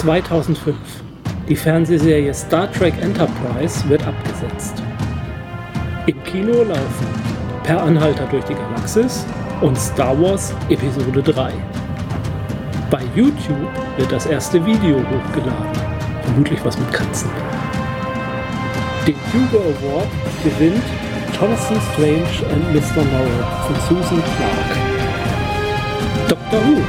2005. Die Fernsehserie Star Trek Enterprise wird abgesetzt. Im Kino laufen Per Anhalter durch die Galaxis und Star Wars Episode 3. Bei YouTube wird das erste Video hochgeladen. Vermutlich was mit Katzen. Den Hugo Award gewinnt Jonathan Strange and Mr. Morrow von Susan Clark. Doctor Who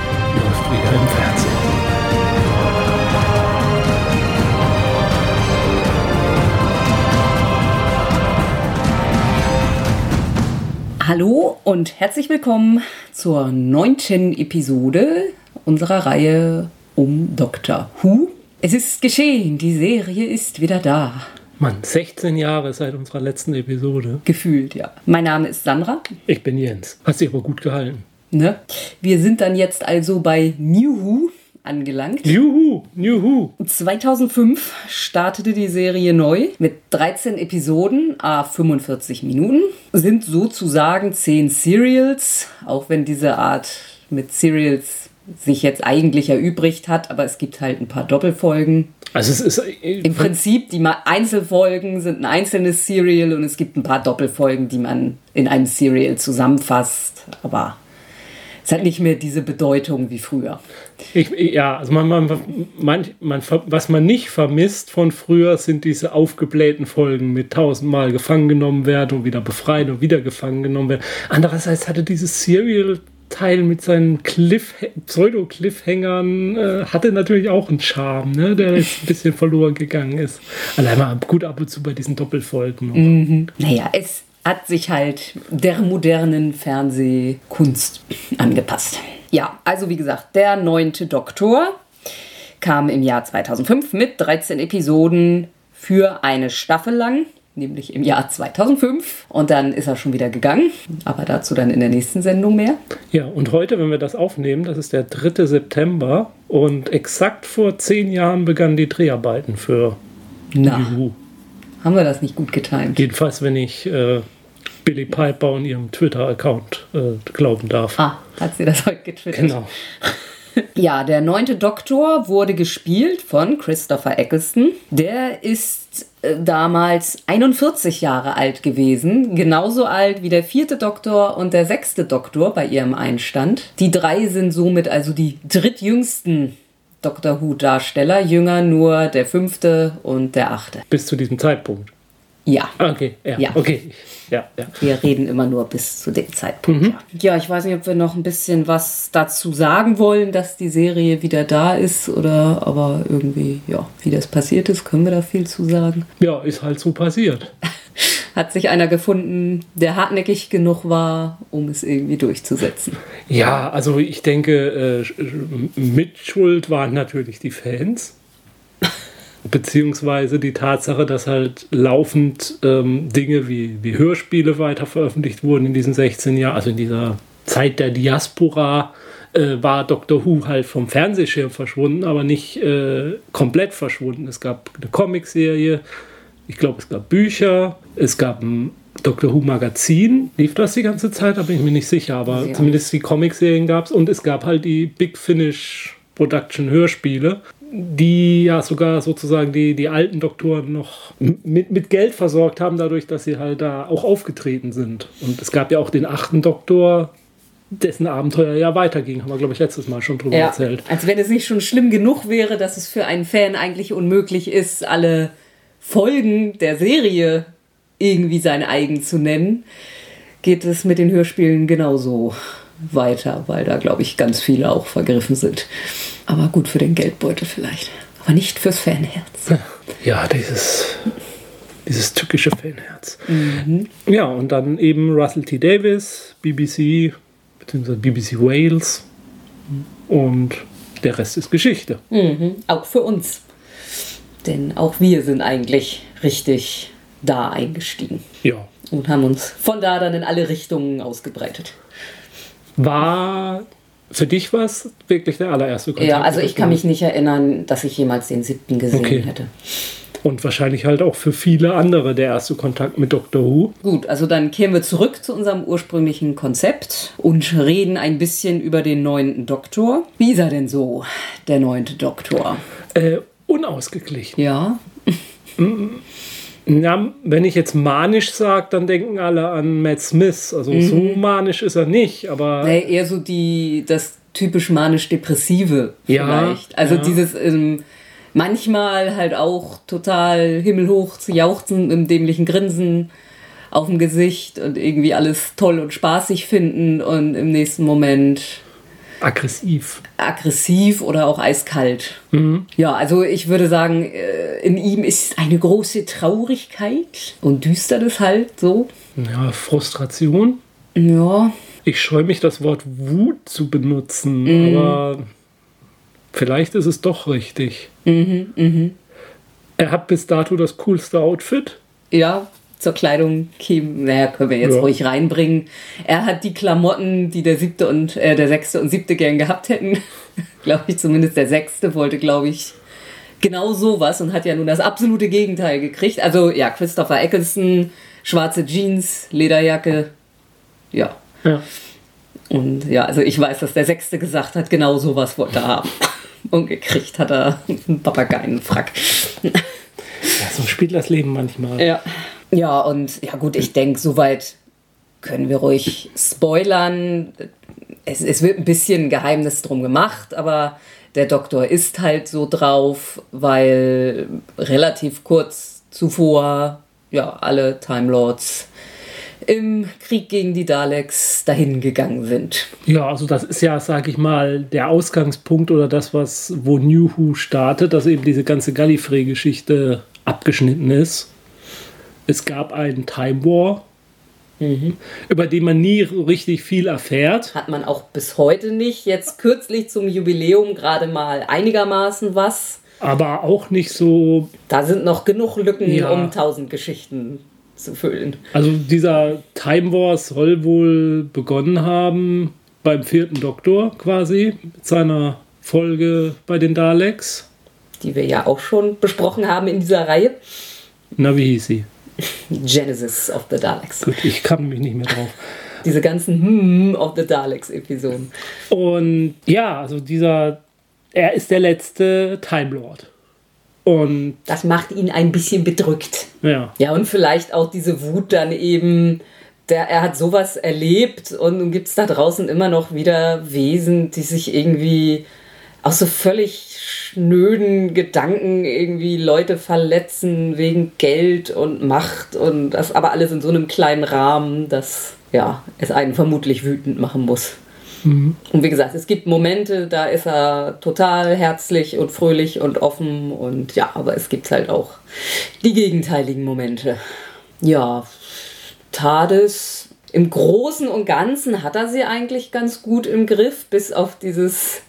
Hallo und herzlich willkommen zur neunten Episode unserer Reihe um Doctor Who. Es ist geschehen, die Serie ist wieder da. Mann, 16 Jahre seit unserer letzten Episode. Gefühlt, ja. Mein Name ist Sandra. Ich bin Jens. Hast dich aber gut gehalten. Ne? Wir sind dann jetzt also bei New Who angelangt. Juhu, juhu. 2005 startete die Serie neu mit 13 Episoden, a 45 Minuten. Sind sozusagen 10 Serials, auch wenn diese Art mit Serials sich jetzt eigentlich erübrigt hat, aber es gibt halt ein paar Doppelfolgen. Also es ist äh, im Prinzip die Einzelfolgen sind ein einzelnes Serial und es gibt ein paar Doppelfolgen, die man in einem Serial zusammenfasst, aber es hat nicht mehr diese Bedeutung wie früher. Ich, ja, also man, man, man, man, was man nicht vermisst von früher, sind diese aufgeblähten Folgen mit tausendmal gefangen genommen werden und wieder befreit und wieder gefangen genommen werden. Andererseits hatte dieses Serial Teil mit seinen Cliff Pseudo-Cliffhängern äh, hatte natürlich auch einen Charme, ne, der jetzt ein bisschen verloren gegangen ist. Allein mal gut ab und zu bei diesen Doppelfolgen. Mhm. Naja, es hat sich halt der modernen Fernsehkunst angepasst. Ja, also wie gesagt, der neunte Doktor kam im Jahr 2005 mit 13 Episoden für eine Staffel lang, nämlich im Jahr 2005. Und dann ist er schon wieder gegangen, aber dazu dann in der nächsten Sendung mehr. Ja, und heute, wenn wir das aufnehmen, das ist der 3. September und exakt vor zehn Jahren begannen die Dreharbeiten für Na. Juhu. Haben wir das nicht gut getimt? Jedenfalls, wenn ich äh, Billy Piper und ihrem Twitter-Account äh, glauben darf. Ah, hat sie das heute getwittert? Genau. Ja, der neunte Doktor wurde gespielt von Christopher Eccleston. Der ist äh, damals 41 Jahre alt gewesen, genauso alt wie der vierte Doktor und der sechste Doktor bei ihrem Einstand. Die drei sind somit also die drittjüngsten Doctor Who-Darsteller, jünger nur der fünfte und der achte. Bis zu diesem Zeitpunkt. Ja. Okay, ja. ja. Okay. Ja, ja. Wir reden immer nur bis zu dem Zeitpunkt. Mhm. Ja. ja, ich weiß nicht, ob wir noch ein bisschen was dazu sagen wollen, dass die Serie wieder da ist oder aber irgendwie, ja, wie das passiert ist, können wir da viel zu sagen. Ja, ist halt so passiert. Hat sich einer gefunden, der hartnäckig genug war, um es irgendwie durchzusetzen. Ja, also ich denke, äh, Mitschuld waren natürlich die Fans beziehungsweise die Tatsache, dass halt laufend ähm, Dinge wie, wie Hörspiele weiter veröffentlicht wurden in diesen 16 Jahren, also in dieser Zeit der Diaspora, äh, war Doctor Who halt vom Fernsehschirm verschwunden, aber nicht äh, komplett verschwunden. Es gab eine Comicserie, ich glaube, es gab Bücher, es gab ein Doctor Who Magazin. Lief das die ganze Zeit? Da bin ich mir nicht sicher, aber ja. zumindest die Comicserien gab es und es gab halt die Big Finish Production Hörspiele die ja sogar sozusagen die, die alten Doktoren noch mit, mit Geld versorgt haben, dadurch, dass sie halt da auch aufgetreten sind. Und es gab ja auch den achten Doktor, dessen Abenteuer ja weiterging. Haben wir, glaube ich, letztes Mal schon drüber ja, erzählt. Als wenn es nicht schon schlimm genug wäre, dass es für einen Fan eigentlich unmöglich ist, alle Folgen der Serie irgendwie sein eigen zu nennen, geht es mit den Hörspielen genauso weiter, weil da, glaube ich, ganz viele auch vergriffen sind. Aber gut für den Geldbeutel vielleicht. Aber nicht fürs Fanherz. Ja, dieses, dieses tückische Fanherz. Mhm. Ja, und dann eben Russell T. Davis, BBC, beziehungsweise BBC Wales. Und der Rest ist Geschichte. Mhm. Auch für uns. Denn auch wir sind eigentlich richtig da eingestiegen. Ja. Und haben uns von da dann in alle Richtungen ausgebreitet. War für dich war es wirklich der allererste Kontakt? Ja, also ich kann mich nicht erinnern, dass ich jemals den siebten gesehen okay. hätte. Und wahrscheinlich halt auch für viele andere der erste Kontakt mit Doctor Who. Gut, also dann kehren wir zurück zu unserem ursprünglichen Konzept und reden ein bisschen über den neunten Doktor. Wie ist er denn so, der neunte Doktor? Äh, unausgeglichen. Ja. Ja, wenn ich jetzt manisch sage, dann denken alle an Matt Smith. Also so manisch ist er nicht, aber. Nee, eher so die, das typisch manisch-depressive Ja, vielleicht. Also ja. dieses ähm, manchmal halt auch total himmelhoch zu jauchzen, im dämlichen Grinsen auf dem Gesicht und irgendwie alles toll und spaßig finden und im nächsten Moment aggressiv. aggressiv oder auch eiskalt. Ja, also ich würde sagen, äh, in ihm ist eine große Traurigkeit und Düsternis halt so. Ja, Frustration. Ja, Ich scheue mich, das Wort Wut zu benutzen, aber vielleicht ist es doch richtig. Er hat bis dato das coolste Outfit. ja, zur Kleidung käme, naja, können wir jetzt Ja. ruhig reinbringen. Er hat die Klamotten, die der siebte und äh, der sechste und siebte gern gehabt hätten. glaube ich, zumindest der sechste wollte, glaube ich, genau sowas und hat ja nun das absolute Gegenteil gekriegt. Also ja, Christopher Eccleston, schwarze Jeans, Lederjacke, ja. Ja. Und ja, also ich weiß, dass der Sechste gesagt hat, genau sowas wollte er haben. Und gekriegt hat er einen Papageienfrack. ja, so spielt das Leben manchmal. Ja. Ja, und ja gut, ich denke, soweit können wir ruhig spoilern. Es, es wird ein bisschen Geheimnis drum gemacht, aber der Doktor ist halt so drauf, weil relativ kurz zuvor ja alle Time Lords im Krieg gegen die Daleks dahin gegangen sind. Ja, also das ist ja, sag ich mal, der Ausgangspunkt oder das, was wo New Who startet, dass eben diese ganze Gallifrey-Geschichte abgeschnitten ist. Es gab einen Time War, über den man nie richtig viel erfährt. Hat man auch bis heute nicht. Jetzt kürzlich zum Jubiläum gerade mal einigermaßen was. Aber auch nicht so. Da sind noch genug Lücken, Ja. um tausend Geschichten zu füllen. Also dieser Time War soll wohl begonnen haben beim vierten Doktor quasi mit seiner Folge bei den Daleks. Die wir ja auch schon besprochen haben in dieser Reihe. Na, wie hieß sie? Genesis of the Daleks. Gut, ich kam mich nicht mehr drauf. Diese ganzen Hmm of the Daleks-Episoden. Und ja, also dieser, er ist der letzte Time Lord. Und Das macht ihn ein bisschen bedrückt. ja, Ja, und vielleicht auch diese Wut dann eben, der, er hat sowas erlebt und nun gibt es da draußen immer noch wieder Wesen, die sich irgendwie aus so völlig schnöden Gedanken irgendwie Leute verletzen wegen Geld und Macht und das aber alles in so einem kleinen Rahmen, dass ja, es einen vermutlich wütend machen muss. Und wie gesagt, es gibt Momente, da ist er total herzlich und fröhlich und offen und ja, aber es gibt halt auch die gegenteiligen Momente. Ja, TARDIS im Großen und Ganzen hat er sie eigentlich ganz gut im Griff, bis auf dieses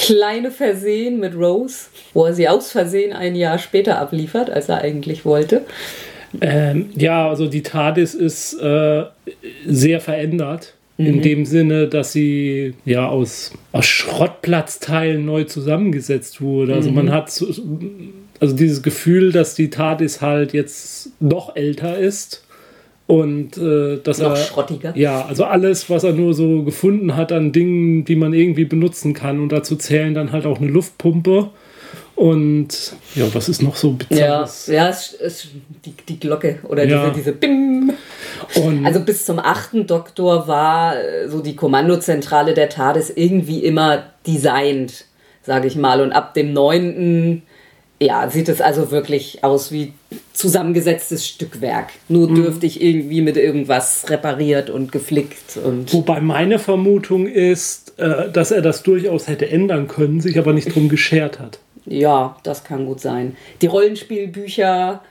kleine Versehen mit Rose, wo er sie aus Versehen ein Jahr später abliefert, als er eigentlich wollte. ähm, ja, also die TARDIS ist äh, sehr verändert. In dem Sinne, dass sie ja aus, aus Schrottplatzteilen neu zusammengesetzt wurde. Also man hat so, also dieses Gefühl, dass die TARDIS halt jetzt noch älter ist und äh, dass Noch er schrottiger. Ja, also alles, was er nur so gefunden hat an Dingen, die man irgendwie benutzen kann. Und dazu zählen dann halt auch eine Luftpumpe. Und ja, was ist noch so Ja, bizarres? ja es, es, die, die Glocke oder Ja. diese, diese Bim. Und Also bis zum achten Doktor war äh, so die Kommandozentrale der TARDIS irgendwie immer designt, sage ich mal. Und ab dem neunten, ja, sieht es also wirklich aus wie zusammengesetztes Stückwerk. Nur dürftig irgendwie mit irgendwas repariert und geflickt und wobei meine Vermutung ist, äh, dass er das durchaus hätte ändern können, sich aber nicht drum geschert hat. Ja, das kann gut sein. Die Rollenspielbücher,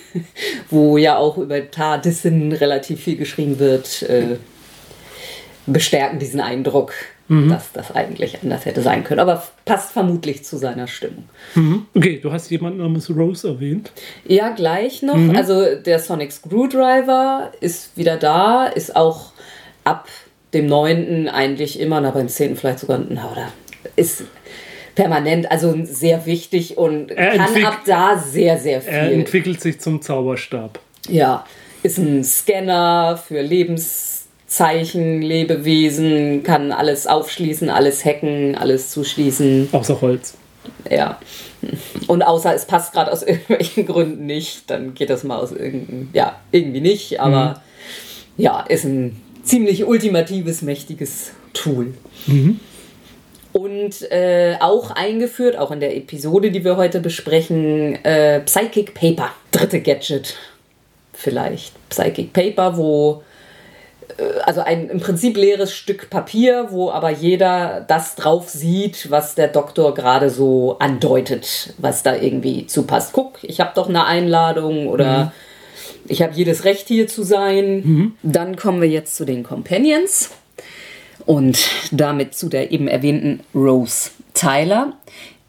wo ja auch über TARDISen relativ viel geschrieben wird, äh, bestärken diesen Eindruck, dass das eigentlich anders hätte sein können. Aber passt vermutlich zu seiner Stimmung. Okay, du hast jemanden namens Rose erwähnt. Ja, gleich noch. Also der Sonic Screwdriver ist wieder da, ist auch ab dem 9. eigentlich immer, na beim 10. vielleicht sogar, na, oder ist permanent, also sehr wichtig und Er kann ab da sehr, sehr viel. Er entwickelt sich zum Zauberstab. Ja, ist ein Scanner für Lebenszeichen, Lebewesen, kann alles aufschließen, alles hacken, alles zuschließen. Außer Holz. Ja. Und außer es passt gerade aus irgendwelchen Gründen nicht, dann geht das mal aus irgendeinem, ja, irgendwie nicht, aber ja, ist ein ziemlich ultimatives, mächtiges Tool. Und äh, auch eingeführt, auch in der Episode, die wir heute besprechen, äh, Psychic Paper, dritte Gadget vielleicht. Psychic Paper, wo also ein im Prinzip leeres Stück Papier, wo aber jeder das drauf sieht, was der Doktor gerade so andeutet, was da irgendwie zupasst. Guck, ich habe doch eine Einladung oder ich habe jedes Recht hier zu sein. Dann kommen wir jetzt zu den Companions und damit zu der eben erwähnten Rose Tyler.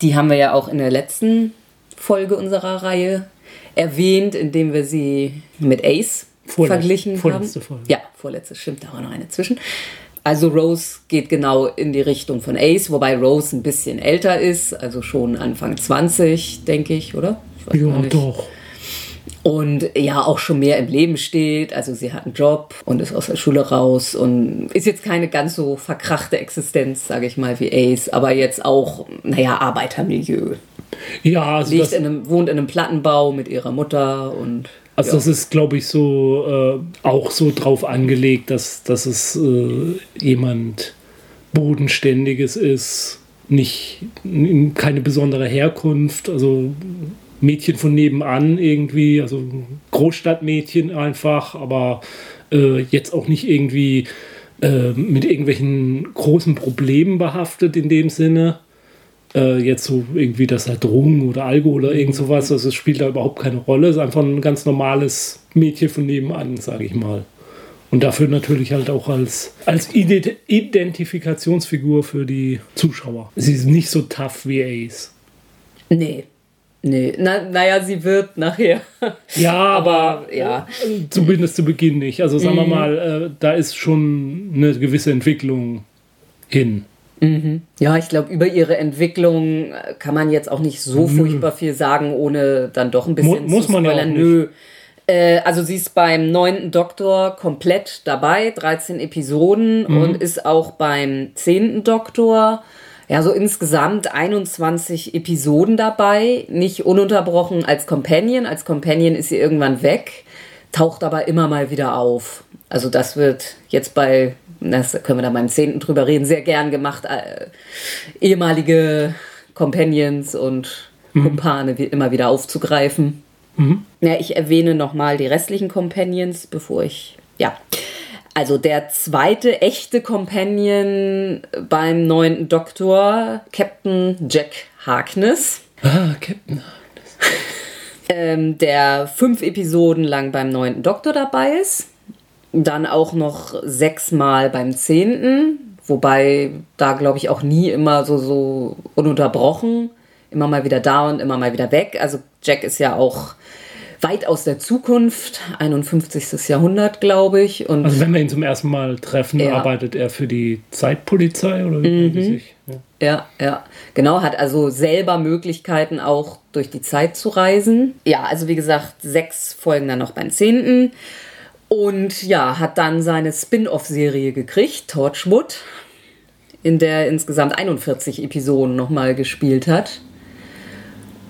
Die haben wir ja auch in der letzten Folge unserer Reihe erwähnt, indem wir sie mit Ace Vorletz- verglichen vorletzte haben. Folge. Ja, vorletzte, stimmt, da war noch eine zwischen. Also Rose geht genau in die Richtung von Ace, wobei Rose ein bisschen älter ist, also schon Anfang 20, denke ich, oder? Ich Ja, doch. Und ja, auch schon mehr im Leben steht. Also sie hat einen Job und ist aus der Schule raus und ist jetzt keine ganz so verkrachte Existenz, sage ich mal, wie Ace, aber jetzt auch, naja, Arbeitermilieu. Ja, also Liegt in einem, wohnt in einem Plattenbau mit ihrer Mutter und also das ist, glaube ich, so äh, auch so drauf angelegt, dass, dass es äh, jemand Bodenständiges ist, nicht keine besondere Herkunft, also Mädchen von nebenan irgendwie, also Großstadtmädchen einfach, aber äh, jetzt auch nicht irgendwie äh, mit irgendwelchen großen Problemen behaftet in dem Sinne. Äh, jetzt so irgendwie, dass er Drogen oder Alkohol oder irgend sowas, also es spielt da überhaupt keine Rolle. Es ist einfach ein ganz normales Mädchen von nebenan, sage ich mal. Und dafür natürlich halt auch als, als Ident Identifikationsfigur für die Zuschauer. Sie ist nicht so tough wie Ace. nee. Nee, na, naja, sie wird nachher. Ja, aber, Aber, ja. äh, zumindest zu Beginn nicht. Also sagen wir mal, äh, da ist schon eine gewisse Entwicklung hin. Ja, ich glaube, über ihre Entwicklung äh, kann man jetzt auch nicht so furchtbar viel sagen, ohne dann doch ein bisschen Mu- muss zu man ja auch nicht. Nö. Äh, also sie ist beim neunten Doktor komplett dabei, 13 Episoden Mhm. und ist auch beim zehnten Doktor, ja, so insgesamt 21 Episoden dabei, nicht ununterbrochen als Companion. Als Companion ist sie irgendwann weg, taucht aber immer mal wieder auf. Also das wird jetzt bei, das können wir dann beim zehnten drüber reden, sehr gern gemacht. Äh, ehemalige Companions und Kumpane wie immer wieder aufzugreifen. Ja, ich erwähne nochmal die restlichen Companions, bevor ich. Ja. Also der zweite echte Companion beim neunten Doktor, Captain Jack Harkness, Ah, Captain. ähm, der fünf Episoden lang beim neunten Doktor dabei ist. Dann auch noch sechsmal beim zehnten, wobei da glaube ich auch nie immer so, so ununterbrochen. Immer mal wieder da und immer mal wieder weg. Also Jack ist ja auch weit aus der Zukunft, 51. Jahrhundert, glaube ich. Und Also wenn wir ihn zum ersten Mal treffen, Ja. arbeitet er für die Zeitpolizei oder wie die sich? Ja. Ja, ja, genau, hat also selber Möglichkeiten auch durch die Zeit zu reisen. Ja, also wie gesagt, sechs Folgen dann noch beim zehnten. Und ja, hat dann seine Spin-off-Serie gekriegt, Torchwood, in der er insgesamt 41 Episoden nochmal gespielt hat.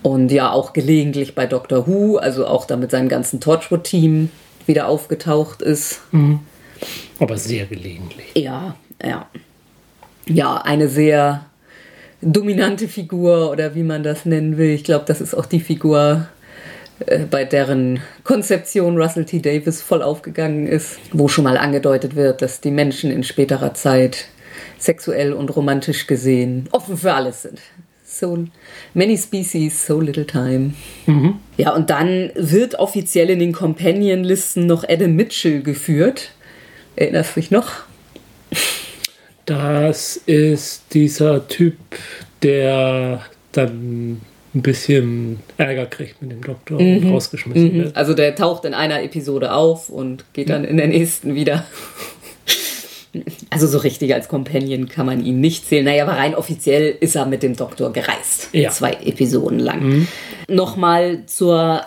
Und ja, auch gelegentlich bei Doctor Who, also auch da mit seinem ganzen Torchwood-Team wieder aufgetaucht ist. Aber sehr gelegentlich. Ja, ja. Ja, eine sehr dominante Figur oder wie man das nennen will. Ich glaube, das ist auch die Figur, bei deren Konzeption Russell T. Davis voll aufgegangen ist, wo schon mal angedeutet wird, dass die Menschen in späterer Zeit sexuell und romantisch gesehen offen für alles sind. So many species, so little time. Ja, und dann wird offiziell in den Companion-Listen noch Adam Mitchell geführt. Erinnerst du dich noch? Das ist dieser Typ, der dann ein bisschen Ärger kriegt mit dem Doktor und rausgeschmissen wird. Also der taucht in einer Episode auf und geht dann in der nächsten wieder. Also so richtig als Companion kann man ihn nicht zählen. Naja, aber rein offiziell ist er mit dem Doktor gereist. Ja. Zwei Episoden lang. Mhm. Nochmal zur,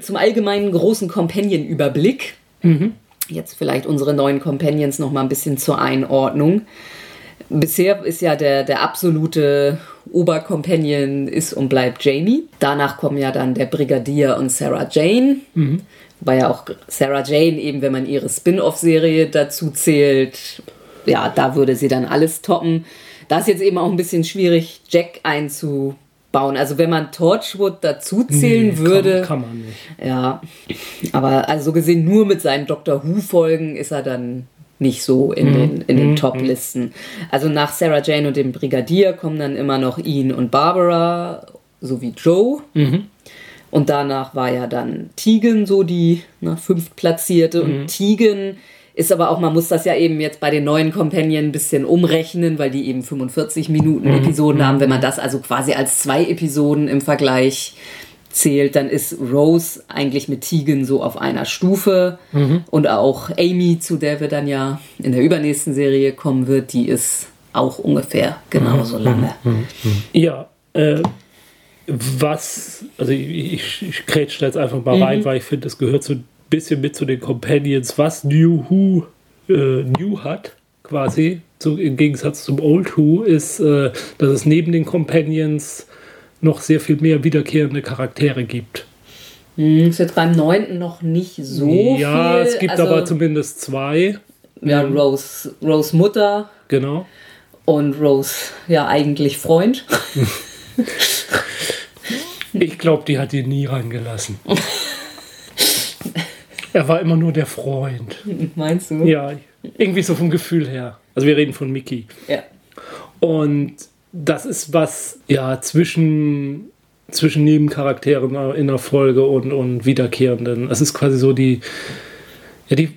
zum allgemeinen großen Companion-Überblick. Mhm. Jetzt vielleicht unsere neuen Companions nochmal ein bisschen zur Einordnung. Bisher ist ja der, der absolute Obercompanion ist und bleibt Jamie. Danach kommen ja dann der Brigadier und Sarah Jane. Mhm. Wobei ja auch Sarah Jane eben, wenn man ihre Spin-off-Serie dazu zählt, ja, da würde sie dann alles toppen. Da ist jetzt eben auch ein bisschen schwierig, Jack einzubauen. Also wenn man Torchwood dazu zählen nee, würde. Kann, kann, man nicht. Ja. Aber also so gesehen nur mit seinen Doctor Who-Folgen ist er dann nicht so in mhm. den, in den mhm. Top-Listen. Also nach Sarah Jane und dem Brigadier kommen dann immer noch Ian und Barbara sowie Joe. Mhm. Und danach war ja dann Tegan so die ne, fünftplatzierte. Mhm. Und Tegan ist aber auch, man muss das ja eben jetzt bei den neuen Companion ein bisschen umrechnen, weil die eben 45 Minuten mhm. Episoden haben. Wenn man das also quasi als zwei Episoden im Vergleich zählt, dann ist Rose eigentlich mit Tegan so auf einer Stufe. Mhm. Und auch Amy, zu der wir dann ja in der übernächsten Serie kommen wird, die ist auch ungefähr genauso mhm. lange. Mhm. Ja, äh, was, also ich, ich, da jetzt einfach mal mhm. rein, weil ich finde, das gehört so ein bisschen mit zu den Companions, was New Who äh, New hat, quasi, so im Gegensatz zum Old Who, ist, äh, dass es neben den Companions noch sehr viel mehr wiederkehrende Charaktere gibt. Hm, ist jetzt beim neunten noch nicht so ja, viel. Ja, es gibt also, aber zumindest zwei. Ja, ähm, Rose, Rose Mutter. Genau. Und Rose, ja, eigentlich Freund. Ich glaube, die hat ihn nie reingelassen. er war immer nur der Freund. Meinst du? Ja, irgendwie so vom Gefühl her. Also wir reden von Mickey. Ja. Und das ist was, ja, zwischen, zwischen Nebencharakteren in der Folge und, und Wiederkehrenden. Es ist quasi so die, ja, die,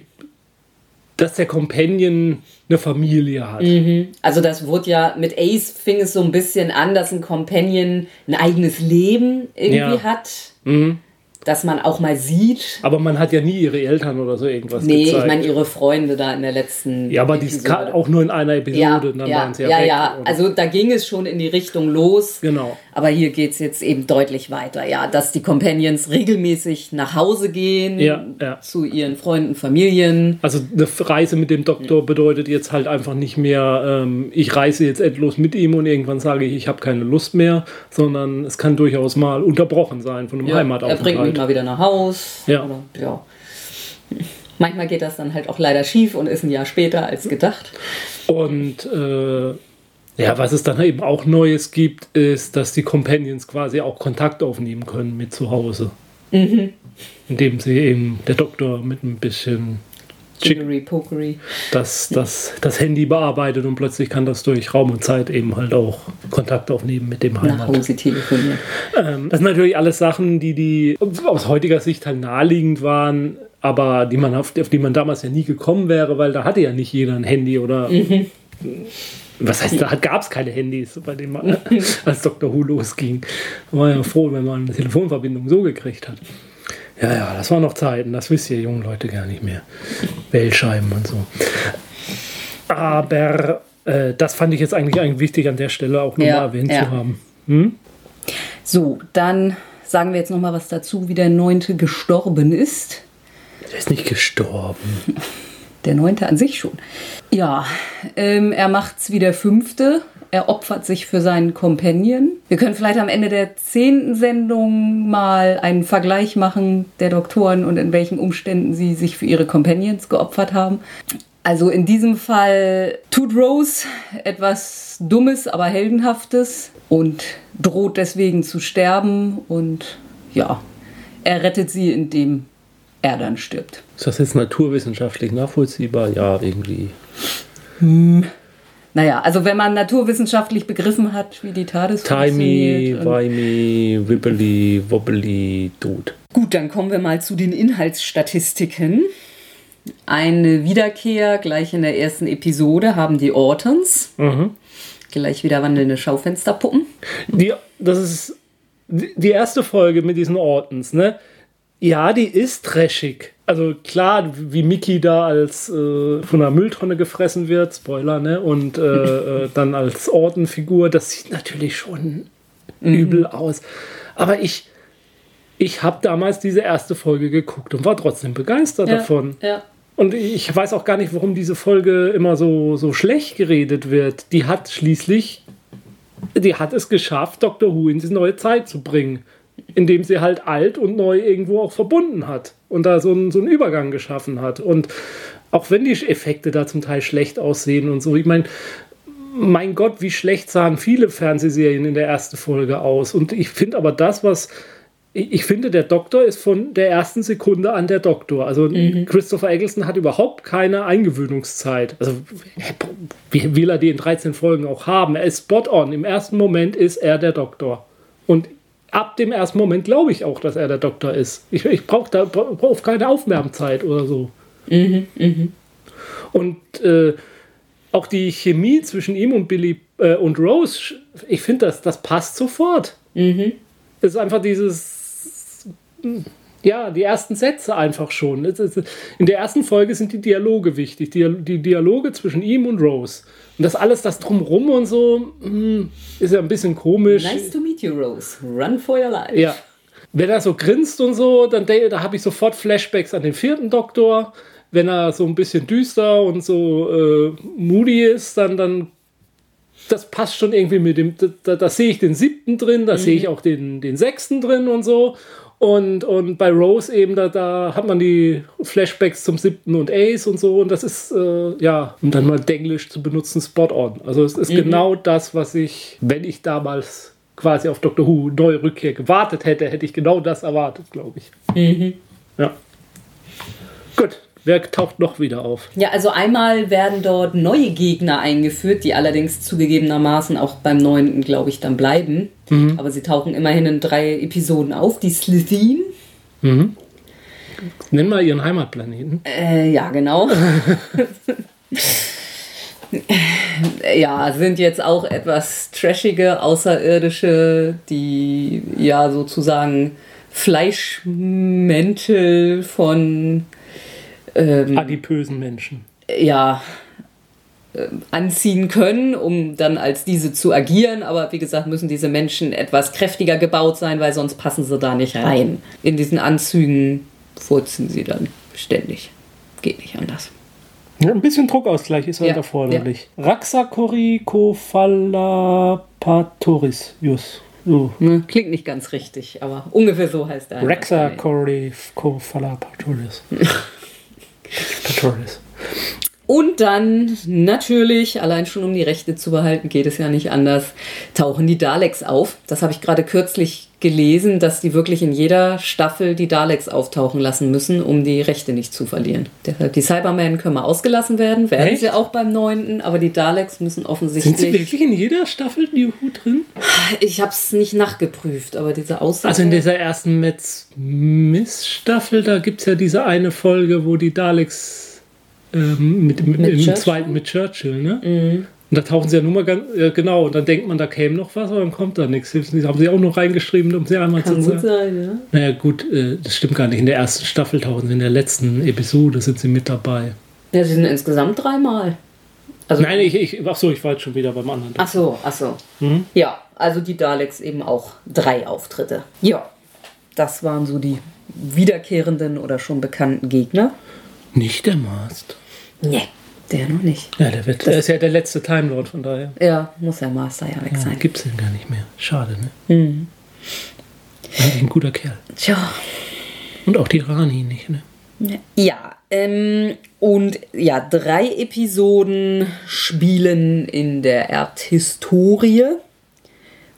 dass der Companion eine Familie hat. Mhm. Also das wurde ja, mit Ace fing es so ein bisschen an, dass ein Companion ein eigenes Leben irgendwie ja. hat. Mhm dass man auch mal sieht. Aber man hat ja nie ihre Eltern oder so irgendwas nee, gezeigt. ich meine ihre Freunde da in der letzten Ja, aber die auch nur in einer Episode. Ja, dann ja, waren sie ja, ja, weg, ja. also da ging es schon in die Richtung los. Genau. Aber hier geht es jetzt eben deutlich weiter. Ja, dass die Companions regelmäßig nach Hause gehen ja, ja. zu ihren Freunden, Familien. Also eine Reise mit dem Doktor bedeutet jetzt halt einfach nicht mehr, ähm, ich reise jetzt endlos mit ihm und irgendwann sage ich, ich habe keine Lust mehr, sondern es kann durchaus mal unterbrochen sein von einem ja, Heimataufenthalt mal wieder nach Haus. Ja. Oder, ja. Manchmal geht das dann halt auch leider schief und ist ein Jahr später als gedacht. Und äh, ja, was es dann eben auch Neues gibt, ist, dass die Companions quasi auch Kontakt aufnehmen können mit zu Hause. Mhm. Indem sie eben der Doktor mit ein bisschen Jiggery Pokery. Das, das, das Handy bearbeitet und plötzlich kann das durch Raum und Zeit eben halt auch Kontakt aufnehmen mit dem Heimat. Nach Hause telefonieren. Ähm, das sind natürlich alles Sachen, die, die aus heutiger Sicht halt naheliegend waren, aber die man auf, auf die man damals ja nie gekommen wäre, weil da hatte ja nicht jeder ein Handy oder. Mhm. Was heißt, da gab es keine Handys, bei denen man als Dr. Who losging. Man war ja froh, wenn man eine Telefonverbindung so gekriegt hat. Ja, ja, das waren noch Zeiten, das wisst ihr jungen Leute gar nicht mehr. Wählscheiben und so. Aber äh, das fand ich jetzt eigentlich, eigentlich wichtig an der Stelle auch nochmal ja, erwähnt ja. zu haben. Hm? So, dann sagen wir jetzt nochmal was dazu, wie der Neunte gestorben ist. Der ist nicht gestorben. Der Neunte an sich schon. Ja, ähm, er macht's wie der Fünfte er opfert sich für seinen Companion. Wir können vielleicht am Ende der zehnten Sendung mal einen Vergleich machen der Doktoren und in welchen Umständen sie sich für ihre Companions geopfert haben. Also in diesem Fall tut Rose etwas Dummes, aber Heldenhaftes und droht deswegen zu sterben und ja, er rettet sie, indem er dann stirbt. Ist das jetzt naturwissenschaftlich nachvollziehbar? Ja, irgendwie. Hm. Naja, also wenn man naturwissenschaftlich begriffen hat, wie die TARDIS Timey, wimey, wibbly, wobbly, tot. Gut, dann kommen wir mal zu den Inhaltsstatistiken. Eine Wiederkehr gleich in der ersten Episode haben die Ortons. Mhm. Gleich wieder wandelnde Schaufensterpuppen. Die, das ist die erste Folge mit diesen Ortons, ne? Ja, die ist trashig. Also klar, wie Mickey da als äh, von einer Mülltonne gefressen wird, Spoiler, ne? Und äh, äh, dann als Ordenfigur, das sieht natürlich schon mhm. übel aus. Aber ich, ich habe damals diese erste Folge geguckt und war trotzdem begeistert ja, davon. Ja. Und ich weiß auch gar nicht, warum diese Folge immer so, so schlecht geredet wird. Die hat schließlich, die hat es geschafft, Doctor Who in diese neue Zeit zu bringen indem sie halt alt und neu irgendwo auch verbunden hat und da so einen, so einen Übergang geschaffen hat. Und auch wenn die Effekte da zum Teil schlecht aussehen und so, ich meine, mein Gott, wie schlecht sahen viele Fernsehserien in der ersten Folge aus. Und ich finde aber das, was ich finde, der Doktor ist von der ersten Sekunde an der Doktor. Also mhm. Christopher Eggleston hat überhaupt keine Eingewöhnungszeit. Also wie will er die in 13 Folgen auch haben? Er ist spot on. Im ersten Moment ist er der Doktor. Und ab dem ersten Moment glaube ich auch, dass er der Doktor ist. Ich, ich brauche da brauch keine Aufwärmzeit oder so. Mhm, mh. Und äh, auch die Chemie zwischen ihm und Billy äh, und Rose, ich finde, das, das passt sofort. Mhm. Es ist einfach dieses, ja, die ersten Sätze einfach schon. In der ersten Folge sind die Dialoge wichtig, die, die Dialoge zwischen ihm und Rose. Und das alles, das drumrum und so, hm, ist ja ein bisschen komisch. Nice to meet you, Rose. Run for your life. Ja. Wenn er so grinst und so, dann da habe ich sofort Flashbacks an den vierten Doktor. Wenn er so ein bisschen düster und so äh, moody ist, dann, dann das passt schon irgendwie mit dem, da, da sehe ich den siebten drin, da mhm. sehe ich auch den, den sechsten drin und so. Und, und bei Rose eben, da, da hat man die Flashbacks zum siebten und Ace und so. Und das ist, äh, ja, um dann mal Denglisch zu benutzen, spot on. Also es ist mhm. genau das, was ich, wenn ich damals quasi auf Doctor Who neue Rückkehr gewartet hätte, hätte ich genau das erwartet, glaube ich. Mhm. Ja. Gut, Wer taucht noch wieder auf? Ja, also einmal werden dort neue Gegner eingeführt, die allerdings zugegebenermaßen auch beim neunten, glaube ich, dann bleiben. Mhm. Aber sie tauchen immerhin in drei Episoden auf. Die Slitheen. Mhm. Nenn mal ihren Heimatplaneten. Äh, ja, genau. ja, sind jetzt auch etwas trashige Außerirdische, die ja sozusagen Fleischmäntel von ähm, adipösen Menschen. Ja, äh, anziehen können, um dann als diese zu agieren. Aber wie gesagt, müssen diese Menschen etwas kräftiger gebaut sein, weil sonst passen sie da nicht rein. In diesen Anzügen furzen sie dann ständig. Geht nicht anders. Ja, ein bisschen Druckausgleich ist halt ja, erforderlich. Ja. Raxacoricophallapatoris. Just. So. Ne, klingt nicht ganz richtig, aber ungefähr so heißt er. Raxacoricophallapatoris. Patronis. Und dann natürlich, allein schon um die Rechte zu behalten, geht es ja nicht anders, tauchen die Daleks auf. Das habe ich gerade kürzlich gelesen, dass die wirklich in jeder Staffel die Daleks auftauchen lassen müssen, um die Rechte nicht zu verlieren. Deshalb die Cybermen können mal ausgelassen werden, werden Echt? sie auch beim neunten, aber die Daleks müssen offensichtlich. Sind sie wirklich in jeder Staffel New Who drin? Ich habe es nicht nachgeprüft, aber diese Aussage. Also in dieser ersten Metz Miss Staffel, da gibt es ja diese eine Folge, wo die Daleks ähm, mit, mit, mit im zweiten mit Churchill, ne? Mhm. Und da tauchen sie ja nur mal ganz, ja, genau, und dann denkt man, da käme noch was, aber dann kommt da nichts. Das haben sie auch noch reingeschrieben, um sie einmal Kann zu sagen. sein, ja. Naja, gut, äh, das stimmt gar nicht. In der ersten Staffel tauchen sie, in der letzten Episode sind sie mit dabei. Ja, sie sind insgesamt dreimal. Also Nein, ich, ich, ach so, ich war jetzt schon wieder beim anderen. Ach so, ach so. Mhm. Ja, also die Daleks eben auch drei Auftritte. Ja, das waren so die wiederkehrenden oder schon bekannten Gegner. Nicht der Mast. Nee. Der noch nicht. Ja, der, wird, der ist ja der letzte Time Lord, von daher. Ja, muss der Master ja weg ja, sein. Gibt es den gar nicht mehr. Schade, ne? Mhm. Eigentlich ein guter Kerl. Tja. Und auch die Rani nicht, ne? Ja, ähm, und ja, drei Episoden spielen in der Erdhistorie,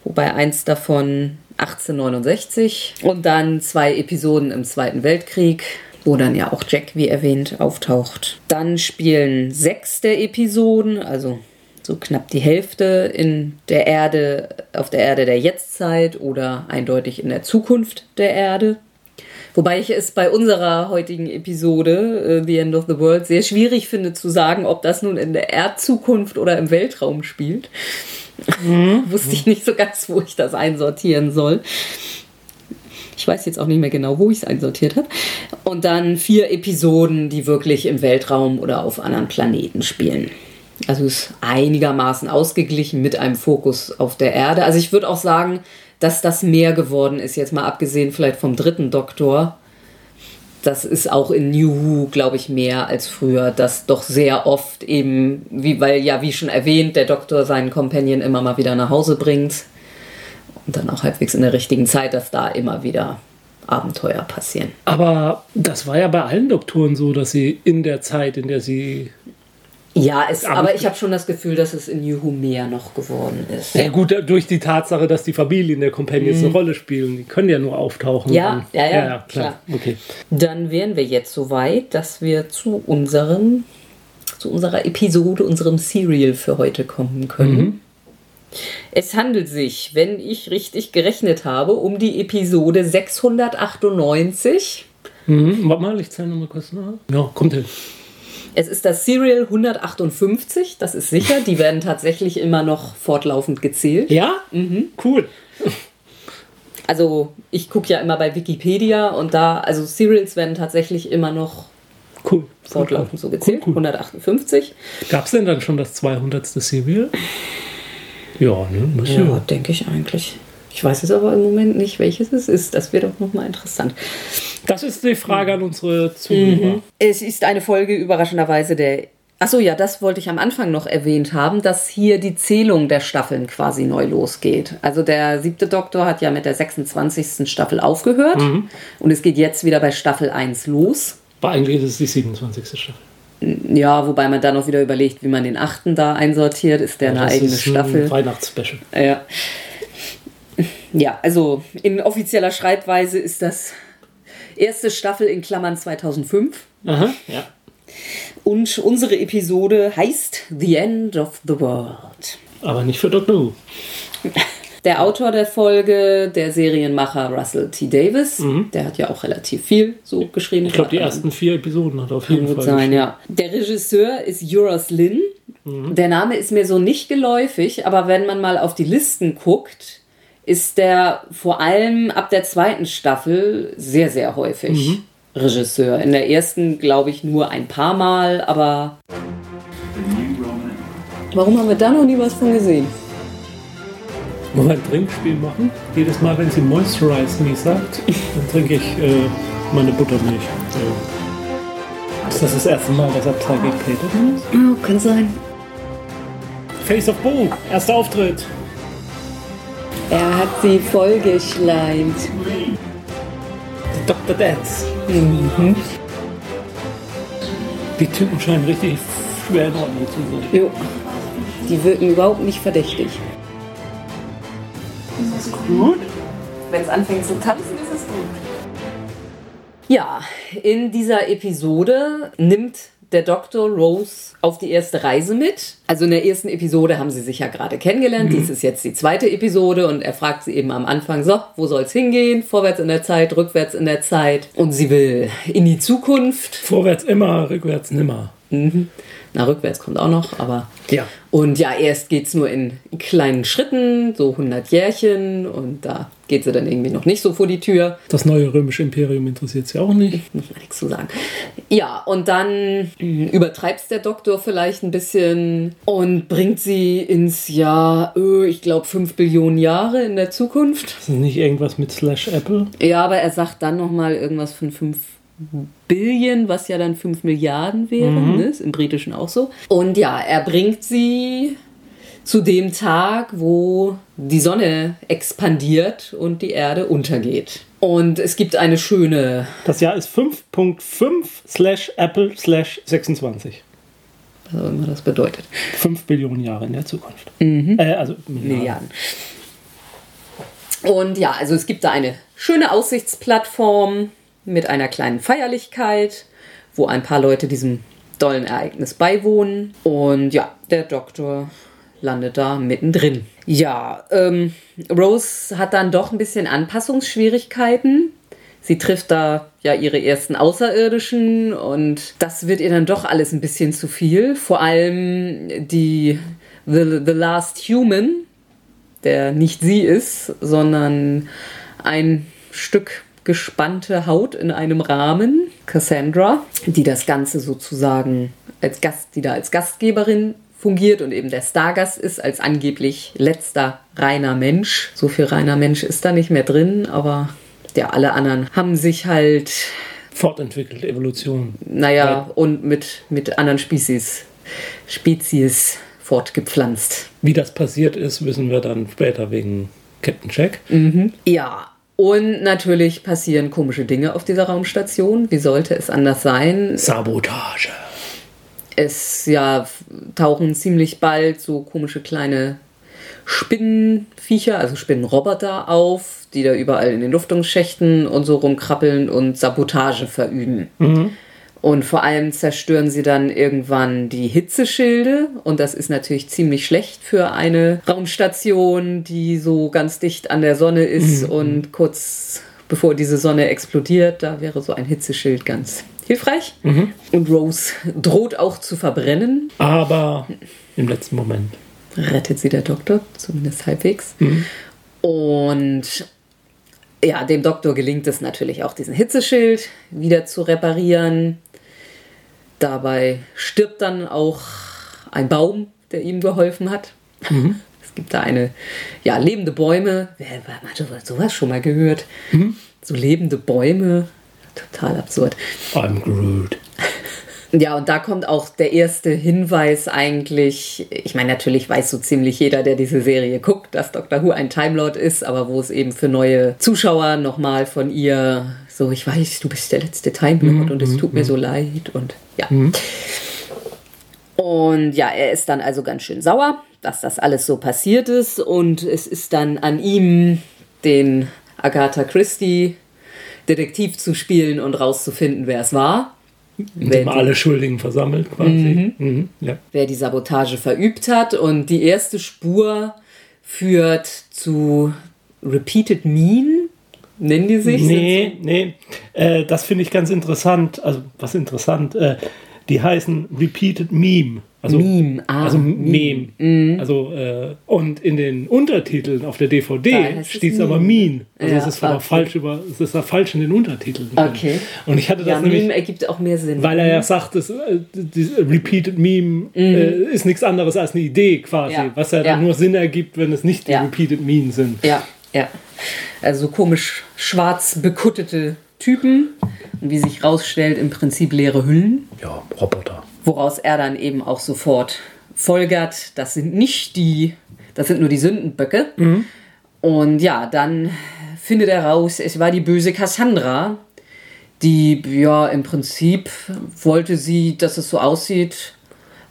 wobei eins davon 1869 und dann zwei Episoden im Zweiten Weltkrieg wo dann ja auch Jack, wie erwähnt, auftaucht. Dann spielen sechs der Episoden, also so knapp die Hälfte in der Erde, auf der Erde der Jetztzeit oder eindeutig in der Zukunft der Erde. Wobei ich es bei unserer heutigen Episode, uh, The End of the World, sehr schwierig finde zu sagen, ob das nun in der Erdzukunft oder im Weltraum spielt. Mhm. Wusste ich nicht so ganz, wo ich das einsortieren soll. Ich weiß jetzt auch nicht mehr genau, wo ich es einsortiert habe. Und dann vier Episoden, die wirklich im Weltraum oder auf anderen Planeten spielen. Also ist einigermaßen ausgeglichen mit einem Fokus auf der Erde. Also ich würde auch sagen, dass das mehr geworden ist, jetzt mal abgesehen vielleicht vom dritten Doktor. Das ist auch in New Who, glaube ich, mehr als früher, dass doch sehr oft eben, wie, weil ja, wie schon erwähnt, der Doktor seinen Companion immer mal wieder nach Hause bringt und dann auch halbwegs in der richtigen Zeit, dass da immer wieder Abenteuer passieren. Aber das war ja bei allen Doktoren so, dass sie in der Zeit, in der sie ja, es, aber, aber ich habe schon das Gefühl, dass es in Who mehr noch geworden ist. Ja, gut, durch die Tatsache, dass die Familien der Companions mhm. eine Rolle spielen. Die können ja nur auftauchen. Ja, ja, ja, ja, ja, klar. klar. Okay. Dann wären wir jetzt so weit, dass wir zu unserem, zu unserer Episode, unserem Serial für heute kommen können. Mhm. Es handelt sich, wenn ich richtig gerechnet habe, um die Episode 698. Mhm, warte mal, ich zeige nochmal kurz nach. Ja, kommt hin. Es ist das Serial 158, das ist sicher. Die werden tatsächlich immer noch fortlaufend gezählt. Ja? Mhm. Cool. Also ich gucke ja immer bei Wikipedia und da, also Serials werden tatsächlich immer noch cool. fortlaufend cool. so gezählt. Cool, cool. 158. Gab es denn dann schon das 200. Serial? Ja, ne? Ja, denke ich eigentlich. Ich weiß jetzt aber im Moment nicht, welches es ist. Das wäre doch nochmal interessant. Das ist die Frage an unsere Zuhörer. Mhm. Es ist eine Folge überraschenderweise der. Achso, ja, das wollte ich am Anfang noch erwähnt haben, dass hier die Zählung der Staffeln quasi neu losgeht. Also der siebte Doktor hat ja mit der 26. Staffel aufgehört mhm. und es geht jetzt wieder bei Staffel 1 los. Aber eigentlich ist es die 27. Staffel. Ja, wobei man dann auch wieder überlegt, wie man den achten da einsortiert. Ist der ja, eine eigene ist ein Staffel? Weihnachtsspecial. Ja. Ja, also in offizieller Schreibweise ist das Erste Staffel in Klammern 2005. Aha, ja. Und unsere Episode heißt The End of the World. Aber nicht für Dr. Who. Der Autor der Folge, der Serienmacher Russell T. Davis, mhm. der hat ja auch relativ viel so geschrieben. Ich glaube, die ersten vier Episoden hat er auf jeden Fall. Sein, ja. Der Regisseur ist Euros Lynn. Mhm. Der Name ist mir so nicht geläufig, aber wenn man mal auf die Listen guckt, ist der vor allem ab der zweiten Staffel sehr, sehr häufig mhm. Regisseur. In der ersten, glaube ich, nur ein paar Mal, aber. Warum haben wir da noch nie was von gesehen? Wir ein Trinkspiel machen? Jedes Mal, wenn sie Moisturize Me sagt, dann trinke ich äh, meine Buttermilch. Ja. Ist das das erste Mal, dass er Target Peter ist? Oh, kann sein. Face of Boo, erster Auftritt. Er hat sie vollgeschleimt. Dr. Dance. Mhm. Die Typen scheinen richtig schwer in Ordnung zu sein. Jo. Die wirken überhaupt nicht verdächtig. Ist das gut? Wenn es anfängt zu tanzen, ist es gut. Ja, in dieser Episode nimmt der Doktor Rose auf die erste Reise mit. Also in der ersten Episode haben sie sich ja gerade kennengelernt. Mhm. Dies ist jetzt die zweite Episode und er fragt sie eben am Anfang, so, wo soll es hingehen? Vorwärts in der Zeit, rückwärts in der Zeit. Und sie will in die Zukunft. Vorwärts immer, rückwärts nimmer. Mhm. Na, rückwärts kommt auch noch, aber. Ja. Und ja, erst geht es nur in kleinen Schritten, so 100 Jährchen, und da geht sie dann irgendwie noch nicht so vor die Tür. Das neue römische Imperium interessiert sie auch nicht. Muss man nichts zu sagen. Ja, und dann übertreibt es der Doktor vielleicht ein bisschen und bringt sie ins Jahr, öh, ich glaube, 5 Billionen Jahre in der Zukunft. Das ist nicht irgendwas mit Slash Apple? Ja, aber er sagt dann nochmal irgendwas von 5 Billion, was ja dann 5 Milliarden wäre, mhm. ne? ist im Britischen auch so. Und ja, er bringt sie zu dem Tag, wo die Sonne expandiert und die Erde untergeht. Und es gibt eine schöne. Das Jahr ist 5.5 slash Apple slash 26. Was auch immer das bedeutet. 5 Billionen Jahre in der Zukunft. Mhm. Äh, also Milliarden. Milliarden. Und ja, also es gibt da eine schöne Aussichtsplattform mit einer kleinen Feierlichkeit, wo ein paar Leute diesem dollen Ereignis beiwohnen. Und ja, der Doktor landet da mittendrin. Ja, ähm, Rose hat dann doch ein bisschen Anpassungsschwierigkeiten. Sie trifft da ja ihre ersten Außerirdischen und das wird ihr dann doch alles ein bisschen zu viel. Vor allem die The, the Last Human, der nicht sie ist, sondern ein Stück gespannte Haut in einem Rahmen, Cassandra, die das Ganze sozusagen als Gast, die da als Gastgeberin fungiert und eben der Stargast ist als angeblich letzter reiner Mensch. So viel reiner Mensch ist da nicht mehr drin, aber ja, alle anderen haben sich halt fortentwickelt, Evolution. Naja, ja. und mit, mit anderen Spezies, Spezies fortgepflanzt. Wie das passiert ist, wissen wir dann später wegen Captain Jack. Mhm. Ja, und natürlich passieren komische Dinge auf dieser Raumstation. Wie sollte es anders sein? Sabotage. Es ja tauchen ziemlich bald so komische kleine Spinnenviecher, also Spinnenroboter auf, die da überall in den Luftungsschächten und so rumkrabbeln und Sabotage verüben. Mhm. Und vor allem zerstören sie dann irgendwann die Hitzeschilde. Und das ist natürlich ziemlich schlecht für eine Raumstation, die so ganz dicht an der Sonne ist mhm. und kurz bevor diese Sonne explodiert, da wäre so ein Hitzeschild ganz hilfreich. Mhm. Und Rose droht auch zu verbrennen. Aber im letzten Moment rettet sie der Doktor, zumindest halbwegs. Mhm. Und ja, dem Doktor gelingt es natürlich auch, diesen Hitzeschild wieder zu reparieren. Dabei stirbt dann auch ein Baum, der ihm geholfen hat. Mhm. Es gibt da eine, ja, lebende Bäume. Wer hat sowas schon mal gehört? Mhm. So lebende Bäume. Total absurd. I'm Groot. Ja, und da kommt auch der erste Hinweis eigentlich. Ich meine, natürlich weiß so ziemlich jeder, der diese Serie guckt, dass Doctor Who ein Timelord ist, aber wo es eben für neue Zuschauer nochmal von ihr so, ich weiß, du bist der letzte Time Lord mhm. und es tut mir mhm. so leid und ja. Mhm. Und ja, er ist dann also ganz schön sauer, dass das alles so passiert ist und es ist dann an ihm, den Agatha Christie Detektiv zu spielen und rauszufinden, wer es war. Indem alle Schuldigen versammelt quasi. Mhm. Mhm, ja. Wer die Sabotage verübt hat. Und die erste Spur führt zu Repeated Mean. Nennen die sich? Nee, nee. Äh, das finde ich ganz interessant. Also, was interessant. Äh, die heißen Repeated Meme. Also, Meme, ah, also Meme. Meme. Mhm. Also, äh, und in den Untertiteln auf der DVD steht es aber Mean. Also ja, es ist aber falsch über, es ist da falsch in den Untertiteln. Okay. Und ich hatte das ja, nämlich, Meme ergibt auch mehr Sinn. Weil er ja sagt, das, äh, Repeated Meme mhm. äh, ist nichts anderes als eine Idee quasi, ja. was ja dann nur Sinn ergibt, wenn es nicht die Repeated Meme sind. Ja, ja. Also komisch schwarz bekuttete Typen und wie sich rausstellt, im Prinzip leere Hüllen. Ja, Roboter. Woraus er dann eben auch sofort folgert, das sind nicht die, das sind nur die Sündenböcke. Mhm. Und ja, dann findet er raus, es war die böse Cassandra, die ja im Prinzip wollte sie, dass es so aussieht,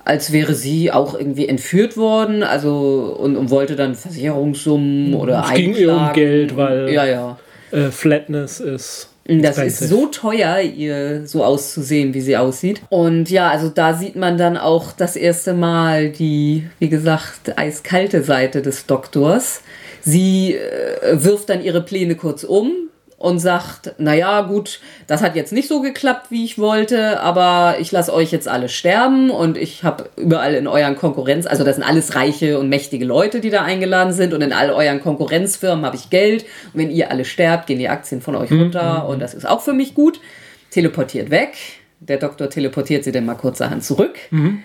als wäre sie auch irgendwie entführt worden, also und, und wollte dann Versicherungssummen oder es ging ihr um Geld, weil ja, ja. Äh, Flatness ist das ist so teuer, ihr so auszusehen, wie sie aussieht. Und ja, also da sieht man dann auch das erste Mal die, wie gesagt, eiskalte Seite des Doktors. Sie äh, wirft dann ihre Pläne kurz um, und sagt, naja, gut, das hat jetzt nicht so geklappt, wie ich wollte, aber ich lasse euch jetzt alle sterben und ich habe überall in euren Konkurrenz, also das sind alles reiche und mächtige Leute, die da eingeladen sind und in all euren Konkurrenzfirmen habe ich Geld und wenn ihr alle sterbt, gehen die Aktien von euch mhm, runter mhm. und das ist auch für mich gut. Teleportiert weg. Der Doktor teleportiert sie dann mal kurzerhand zurück. Mhm.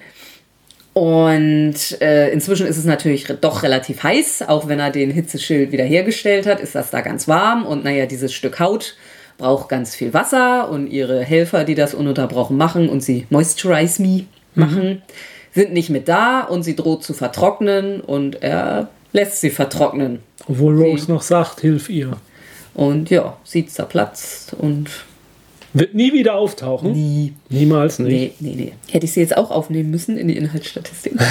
Und äh, inzwischen ist es natürlich doch relativ heiß, auch wenn er den Hitzeschild wiederhergestellt hat, ist das da ganz warm. Und naja, dieses Stück Haut braucht ganz viel Wasser und ihre Helfer, die das ununterbrochen machen und sie Moisturize Me machen, mhm. sind nicht mit da und sie droht zu vertrocknen und er lässt sie vertrocknen. Obwohl Rose sie, noch sagt, hilf ihr. Und ja, sie zerplatzt und wird nie wieder auftauchen? Nie. Niemals nicht? Nee, nee, nee. Hätte ich sie jetzt auch aufnehmen müssen in die Inhaltsstatistik.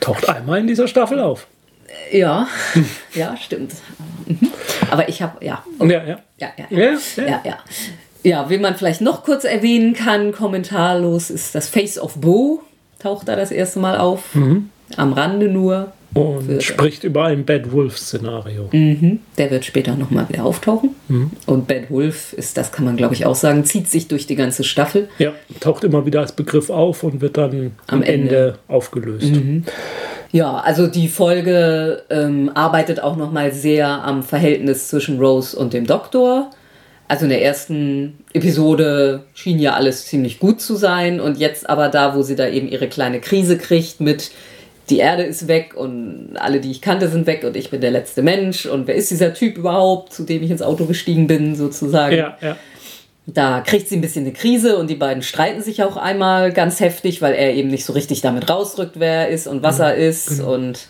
Taucht einmal in dieser Staffel auf. Ja, ja, stimmt. Aber ich habe, ja. Okay. Ja, ja. Ja, ja, ja. ja, ja. ja, ja. wen man vielleicht noch kurz erwähnen kann, kommentarlos, ist das Face of Bo. Taucht da das erste Mal auf. Mhm. Am Rande nur. Und wird, spricht über ein Bad Wolf-Szenario. Mhm. Der wird später nochmal wieder auftauchen. Mhm. Und Bad Wolf ist, das kann man glaube ich auch sagen, zieht sich durch die ganze Staffel. Ja, taucht immer wieder als Begriff auf und wird dann am, am Ende. Ende. aufgelöst. Mhm. Ja, also die Folge ähm, arbeitet auch nochmal sehr am Verhältnis zwischen Rose und dem Doktor. Also in der ersten Episode schien ja alles ziemlich gut zu sein und jetzt aber da, wo sie da eben ihre kleine Krise kriegt mit die Erde ist weg und alle, die ich kannte, sind weg und ich bin der letzte Mensch und wer ist dieser Typ überhaupt, zu dem ich ins Auto gestiegen bin, sozusagen. Ja, ja. Da kriegt sie ein bisschen eine Krise und die beiden streiten sich auch einmal ganz heftig, weil er eben nicht so richtig damit rausrückt, wer er ist und was er ist genau. und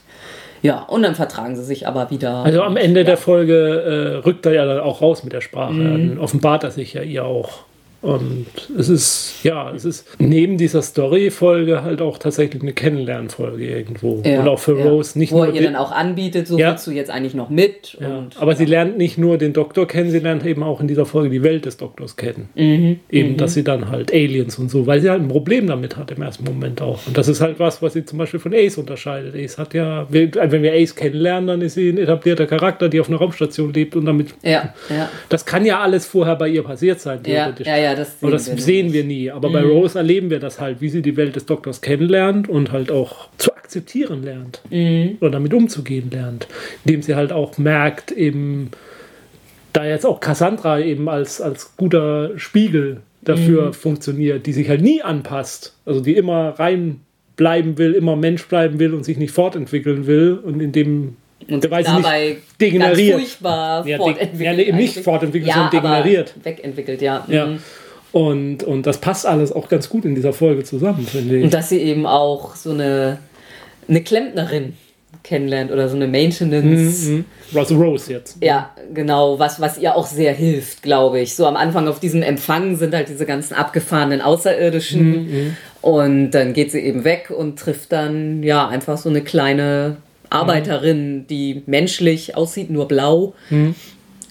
ja, und dann vertragen sie sich aber wieder. Also am Ende der Folge äh, rückt er ja dann auch raus mit der Sprache. Dann offenbart er sich ja ihr auch. Und es ist, ja, es ist neben dieser Story-Folge halt auch tatsächlich eine Kennenlernfolge irgendwo. Ja, und auch für ja. Rose nicht Wo nur. er ihr dann auch anbietet, so Ja. willst du jetzt eigentlich noch mit. ja, Und, aber sie lernt nicht nur den Doktor kennen, sie lernt eben auch in dieser Folge die Welt des Doktors kennen. Eben, dass sie dann halt Aliens und so, weil sie halt ein Problem damit hat im ersten Moment auch. Und das ist halt was, was sie zum Beispiel von Ace unterscheidet. Ace hat ja, wenn wir Ace kennenlernen, dann ist sie ein etablierter Charakter, die auf einer Raumstation lebt und damit. ja, ja, Das kann ja alles vorher bei ihr passiert sein, ja, theoretisch. ja, ja, das Aber das wir sehen wir nie. Aber bei Rose erleben wir das halt, wie sie die Welt des Doktors kennenlernt und halt auch zu akzeptieren lernt. Oder damit umzugehen lernt. Indem sie halt auch merkt, eben, da jetzt auch Cassandra eben als, als guter Spiegel dafür funktioniert, die sich halt nie anpasst. Also die immer rein bleiben will, immer Mensch bleiben will und sich nicht fortentwickeln will und in dem Und dabei nicht, degeneriert. ganz furchtbar Ja, fortentwickelt. ja, eben nicht fortentwickelt, ja, sondern degeneriert. Wegentwickelt, ja. Ja. Mhm. Und, und das passt alles auch ganz gut in dieser Folge zusammen, finde ich. Und dass sie eben auch so eine, eine Klempnerin kennenlernt oder so eine Maintenance. Mhm. Also Rose jetzt. Ja, genau, was, was ihr auch sehr hilft, glaube ich. So am Anfang auf diesem Empfang sind halt diese ganzen abgefahrenen Außerirdischen und dann geht sie eben weg und trifft dann ja einfach so eine kleine Arbeiterin, die menschlich aussieht, nur blau.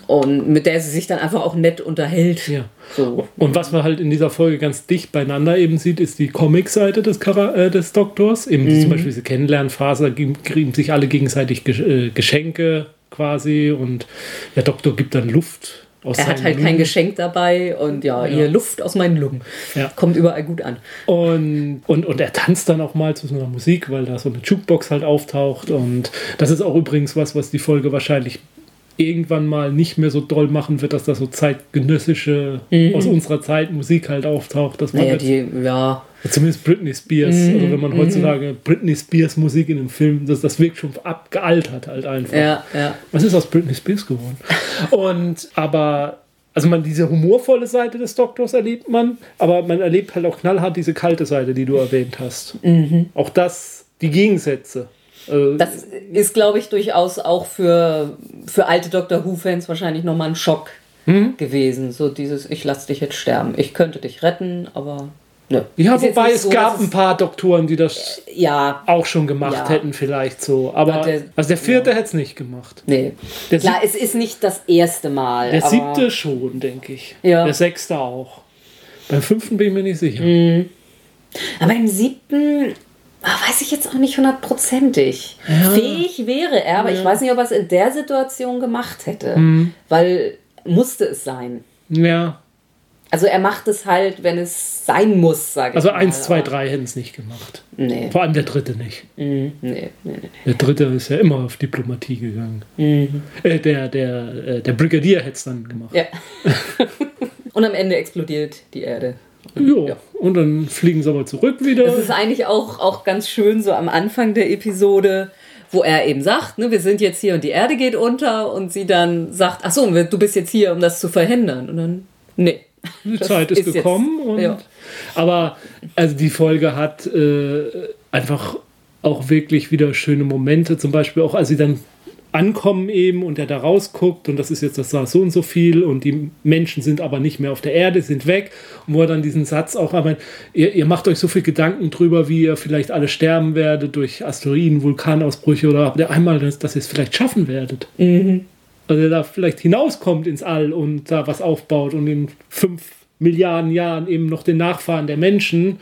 Und mit der sie sich dann einfach auch nett unterhält. Ja. So. Und was man halt in dieser Folge ganz dicht beieinander eben sieht, ist die Comic-Seite des, Chara- äh, des Doktors. Eben Mhm. zum Beispiel diese Kennenlernphase, kriegen sich alle gegenseitig äh, Geschenke quasi und der Doktor gibt dann Luft aus Er hat halt kein Lungen. Geschenk dabei und ja, Ja. hier Luft aus meinen Lungen. Ja. Kommt überall gut an. Und, und, und er tanzt dann auch mal zu so einer Musik, weil da so eine Jukebox halt auftaucht. Und das ist auch übrigens was, was die Folge wahrscheinlich irgendwann mal nicht mehr so doll machen wird, dass da so zeitgenössische aus unserer Zeit Musik halt auftaucht. Dass man Mhm. Naja, die, ja, zumindest Britney Spears, Mhm. also wenn man heutzutage Britney Spears Musik in einem Film, das, das wirkt schon abgealtert halt einfach. ja, ja. Was ist aus Britney Spears geworden? Und aber, also man diese humorvolle Seite des Doktors erlebt man, aber man erlebt halt auch knallhart diese kalte Seite, die du erwähnt hast. Auch das, die Gegensätze. Also, Das ist, glaube ich, durchaus auch für, für alte Doctor Who-Fans wahrscheinlich nochmal ein Schock Hm? gewesen. So dieses, ich lass dich jetzt sterben. Ich könnte dich retten, aber ne. ja, wobei es so, gab ein paar Doktoren, die das Ja, auch schon gemacht Ja. hätten, vielleicht so. Aber der- also der vierte hätte es nicht gemacht. nee. Der Klar, es ist nicht das erste Mal. Der siebte schon, denke ich. Ja. Der sechste auch. Beim fünften bin ich mir nicht sicher. Hm. Aber im siebten weiß ich jetzt auch nicht hundertprozentig. Fähig wäre er, aber ich weiß nicht, ob er es in der Situation gemacht hätte. Hm. Weil musste es sein. Ja. Also er macht es halt, wenn es sein muss, sage ich Also mal. eins, zwei, drei hätten es nicht gemacht. Nee. Vor allem der dritte nicht. Mhm. Nee, nee, nee. Der dritte ist ja immer auf Diplomatie gegangen. Mhm. Äh, der, der, äh, der Brigadier hätte es dann gemacht. Ja. Und am Ende explodiert die Erde. Jo. Ja. Und dann fliegen sie aber zurück wieder. Das ist eigentlich auch, auch ganz schön so am Anfang der Episode, wo er eben sagt, ne, wir sind jetzt hier und die Erde geht unter und sie dann sagt, ach so, du bist jetzt hier, um das zu verhindern. Und dann, nee. Die Zeit ist, jetzt- gekommen. und, ja. Aber also die Folge hat äh, einfach auch wirklich wieder schöne Momente. Zum Beispiel auch, als sie dann ankommen eben und er da rausguckt und das ist jetzt das war so und so viel und die Menschen sind aber nicht mehr auf der Erde, sind weg und wo er dann diesen Satz auch aber ihr, ihr macht euch so viel Gedanken drüber, wie ihr vielleicht alle sterben werdet durch Asteroiden, Vulkanausbrüche oder habt ihr einmal, dass, dass ihr es vielleicht schaffen werdet. Also er da vielleicht hinauskommt ins All und da was aufbaut und in fünf Milliarden Jahren eben noch den Nachfahren der Menschen,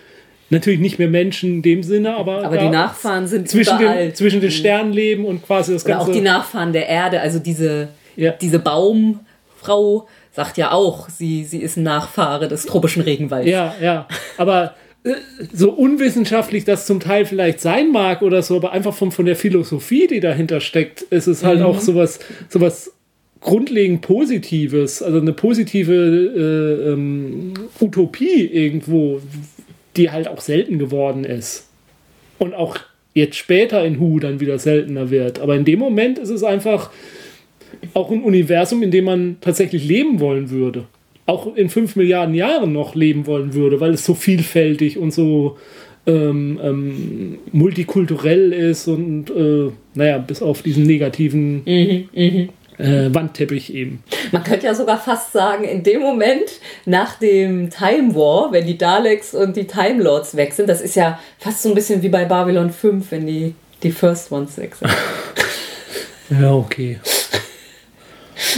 natürlich nicht mehr Menschen in dem Sinne, aber, Aber die Nachfahren sind zwischen überall. den, zwischen den Sternen leben und quasi das Oder ganze. auch die Nachfahren der Erde, also diese, Ja. diese Baumfrau sagt ja auch, sie, sie ist ein Nachfahre des tropischen Regenwalds. ja, ja. Aber so unwissenschaftlich das zum Teil vielleicht sein mag oder so, aber einfach von, von der Philosophie, die dahinter steckt, ist es halt mhm. auch sowas, sowas grundlegend Positives, also eine positive äh, ähm, Utopie irgendwo, die halt auch selten geworden ist. Und auch jetzt später in Hu dann wieder seltener wird. Aber in dem Moment ist es einfach auch ein Universum, in dem man tatsächlich leben wollen würde. Auch in fünf Milliarden Jahren noch leben wollen würde, weil es so vielfältig und so ähm, ähm, multikulturell ist und äh, naja, bis auf diesen negativen mhm, mh äh, Wandteppich eben. Man könnte ja sogar fast sagen, in dem Moment nach dem Time War, wenn die Daleks und die Time Lords wechseln, das ist ja fast so ein bisschen wie bei Babylon 5, wenn die, die First Ones wechseln. ja, okay.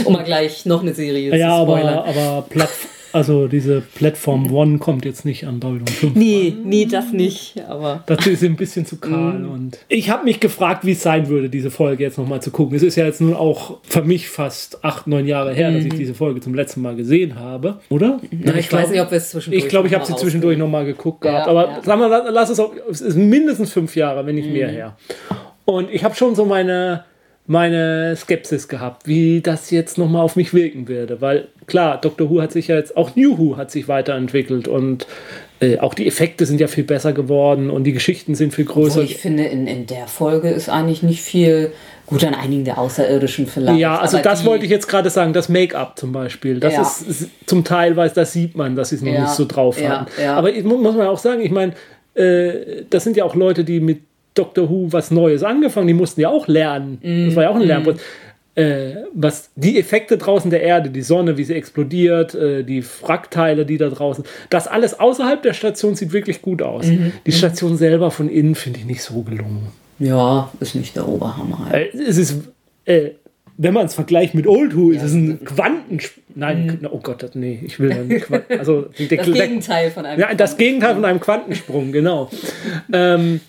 Um mal gleich noch eine Serie ja, zu spoilern. Ja, aber, aber Plattform. Also diese Plattform One kommt jetzt nicht an Babylon 5. Nee, nee, das nicht. Aber Dazu ist sie ein bisschen zu kahl. Mm. Und ich habe mich gefragt, wie es sein würde, diese Folge jetzt nochmal zu gucken. Es ist ja jetzt nun auch für mich fast acht, neun Jahre her, mm. dass ich mhm. diese Folge zum letzten Mal gesehen habe. Oder? Na, ich, ich glaub, weiß nicht, ob wir es zwischendurch Ich glaube, ich habe sie zwischendurch nochmal geguckt gehabt. Ja, aber ja. sagen wir, lass es auch, es ist mindestens fünf Jahre, wenn nicht mm. mehr her. Und ich habe schon so meine meine Skepsis gehabt, wie das jetzt nochmal auf mich wirken würde. Weil klar, Doctor Who hat sich ja jetzt, auch New Who hat sich weiterentwickelt und äh, auch die Effekte sind ja viel besser geworden und die Geschichten sind viel größer. Obwohl ich finde, in, in der Folge ist eigentlich nicht viel. Gut, an einigen der Außerirdischen vielleicht. Ja, also das wollte ich jetzt gerade sagen, das Make-up zum Beispiel. Das ja. ist, ist, zum Teil, weil das sieht man, dass sie es noch ja. nicht so drauf ja. haben. Aber ich, muss man auch sagen, ich meine, äh, das sind ja auch Leute, die mit Doctor Who was Neues angefangen. Die mussten ja auch lernen. Mm. Das war ja auch ein mm. Lernprozess. Äh, was die Effekte draußen der Erde, die Sonne, wie sie explodiert, äh, die Frackteile, die da draußen, das alles außerhalb der Station sieht wirklich gut aus. Mhm. Die Station selber von innen finde ich nicht so gelungen. Ja, ist nicht der Oberhammer. Halt. Äh, es ist, äh, wenn man es vergleicht mit Old Who, ja, ist es ein Quanten. Nein, mhm. oh Gott, nee, ich will dann Quanten. Also, das Gegenteil von einem. Ja, das Gegenteil von einem Quantensprung, genau. ähm,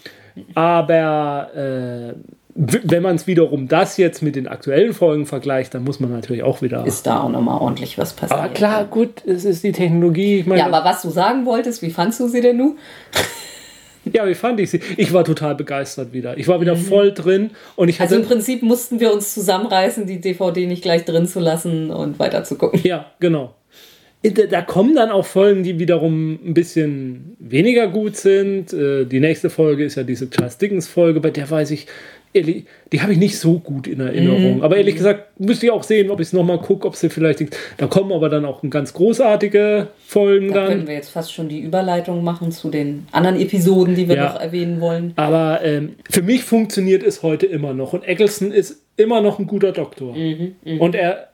aber äh, wenn man es wiederum das jetzt mit den aktuellen Folgen vergleicht, dann muss man natürlich auch wieder. Ist da auch nochmal ordentlich was passiert. Aber klar, gut, es ist die Technologie. Ich mein, ja, aber was du sagen wolltest, wie fandst du sie denn nun? Ja, wie fand ich sie? Ich war total begeistert wieder. Ich war wieder mhm. voll drin und ich hatte. Also im Prinzip mussten wir uns zusammenreißen, die DVD nicht gleich drin zu lassen und weiter zu gucken. Ja, genau da kommen dann auch Folgen, die wiederum ein bisschen weniger gut sind. Äh, die nächste Folge ist ja diese Charles Dickens Folge, bei der weiß ich, die habe ich nicht so gut in Erinnerung. Mhm. Aber ehrlich gesagt müsste ich auch sehen, ob ich es nochmal gucke, ob sie vielleicht. Da kommen aber dann auch ganz großartige Folgen da dann. können wir jetzt fast schon die Überleitung machen zu den anderen Episoden, die wir ja. noch erwähnen wollen. Aber ähm, für mich funktioniert es heute immer noch. Und Eccleston ist immer noch ein guter Doktor. Mhm, mh. Und er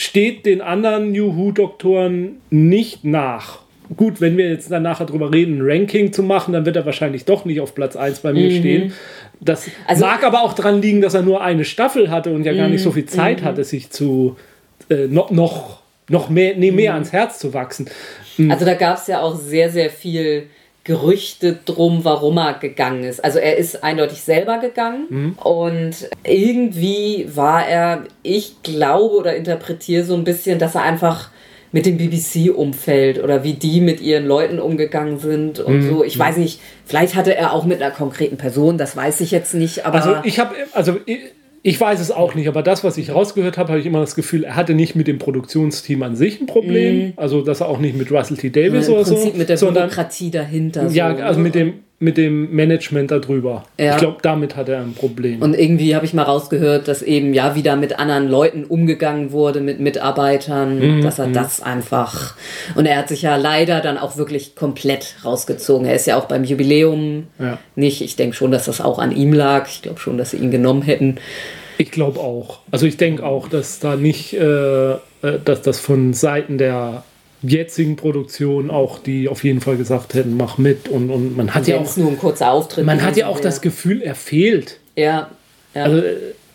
steht den anderen New Who-Doktoren nicht nach. Gut, wenn wir jetzt dann nachher drüber reden, ein Ranking zu machen, dann wird er wahrscheinlich doch nicht auf Platz 1 bei mir mhm. stehen. Das also, mag aber auch daran liegen, dass er nur eine Staffel hatte und ja gar nicht so viel Zeit mhm. hatte, sich zu äh, noch, noch, noch mehr, nee, mehr mhm. ans Herz zu wachsen. Mhm. Also da gab es ja auch sehr, sehr viel Gerüchte drum, warum er gegangen ist. Also er ist eindeutig selber gegangen mhm. und irgendwie war er, ich glaube oder interpretiere so ein bisschen, dass er einfach mit dem BBC-Umfeld oder wie die mit ihren Leuten umgegangen sind und mhm. so. Ich weiß nicht, vielleicht hatte er auch mit einer konkreten Person, das weiß ich jetzt nicht. Aber also ich habe, also ich weiß es auch nicht, aber das, was ich rausgehört habe, habe ich immer das Gefühl, er hatte nicht mit dem Produktionsteam an sich ein Problem. Mhm. Also, dass er auch nicht mit Russell T. Davis ja, oder so. mit der Bürokratie dahinter. Ja, so, also mit dem, mit dem Management darüber. Ja. Ich glaube, damit hat er ein Problem. Und irgendwie habe ich mal rausgehört, dass eben ja wieder mit anderen Leuten umgegangen wurde, mit Mitarbeitern, mhm. dass er mhm. das einfach. Und er hat sich ja leider dann auch wirklich komplett rausgezogen. Er ist ja auch beim Jubiläum ja. nicht. Ich denke schon, dass das auch an ihm lag. Ich glaube schon, dass sie ihn genommen hätten. Ich glaube auch. Also ich denke auch, dass da nicht, äh, äh dass das von Seiten der jetzigen Produktion auch die auf jeden Fall gesagt hätten, mach mit und, und man hat und ja auch nur ein kurzer Auftritt. Man hat ja auch das Gefühl, er fehlt. Ja. ja. Also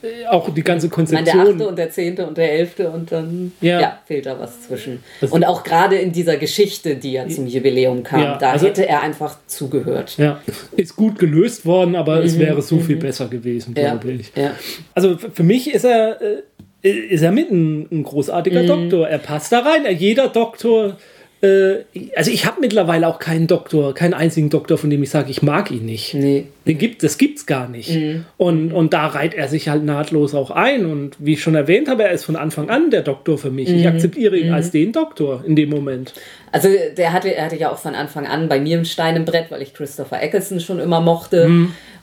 äh, auch die ganze Konzeption. Meine, der achte und der zehnte und der elfte und dann ja. ja fehlt da was zwischen. Das und auch gerade in dieser Geschichte, die ja zum Jubiläum kam, da also, hätte er einfach zugehört. Ja, ist gut gelöst worden, aber mhm, es wäre so mhm. viel besser gewesen, glaube ich. Ja. Also für mich ist er äh, ist er mit ein, ein großartiger mhm. Doktor. Er passt da rein. Jeder Doktor, äh, also ich habe mittlerweile auch keinen Doktor, keinen einzigen Doktor, von dem ich sage, ich mag ihn nicht. Nee. Den gibt, das gibt's gar nicht. Und, und da reiht er sich halt nahtlos auch ein. Und wie ich schon erwähnt habe, er ist von Anfang an der Doktor für mich. Ich akzeptiere ihn als den Doktor in dem Moment. Also der hatte, er hatte ja auch von Anfang an bei mir ein Stein im Brett, weil ich Christopher Eccleston schon immer mochte.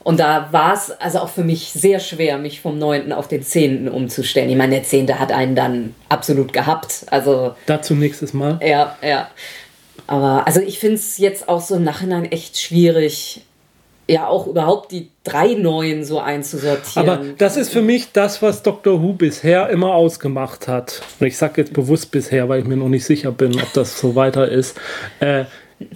Und da war es also auch für mich sehr schwer, mich vom 9. auf den 10. umzustellen. Ich meine, der 10. hat einen dann absolut gehabt. Also Dazu nächstes Mal. ja, ja. Aber also ich finde es jetzt auch so im Nachhinein echt schwierig, ja auch überhaupt die drei Neuen so einzusortieren. Aber das ist für mich das, was Dr. Who bisher immer ausgemacht hat. Und ich sage jetzt bewusst bisher, weil ich mir noch nicht sicher bin, ob das so weiter ist. Äh,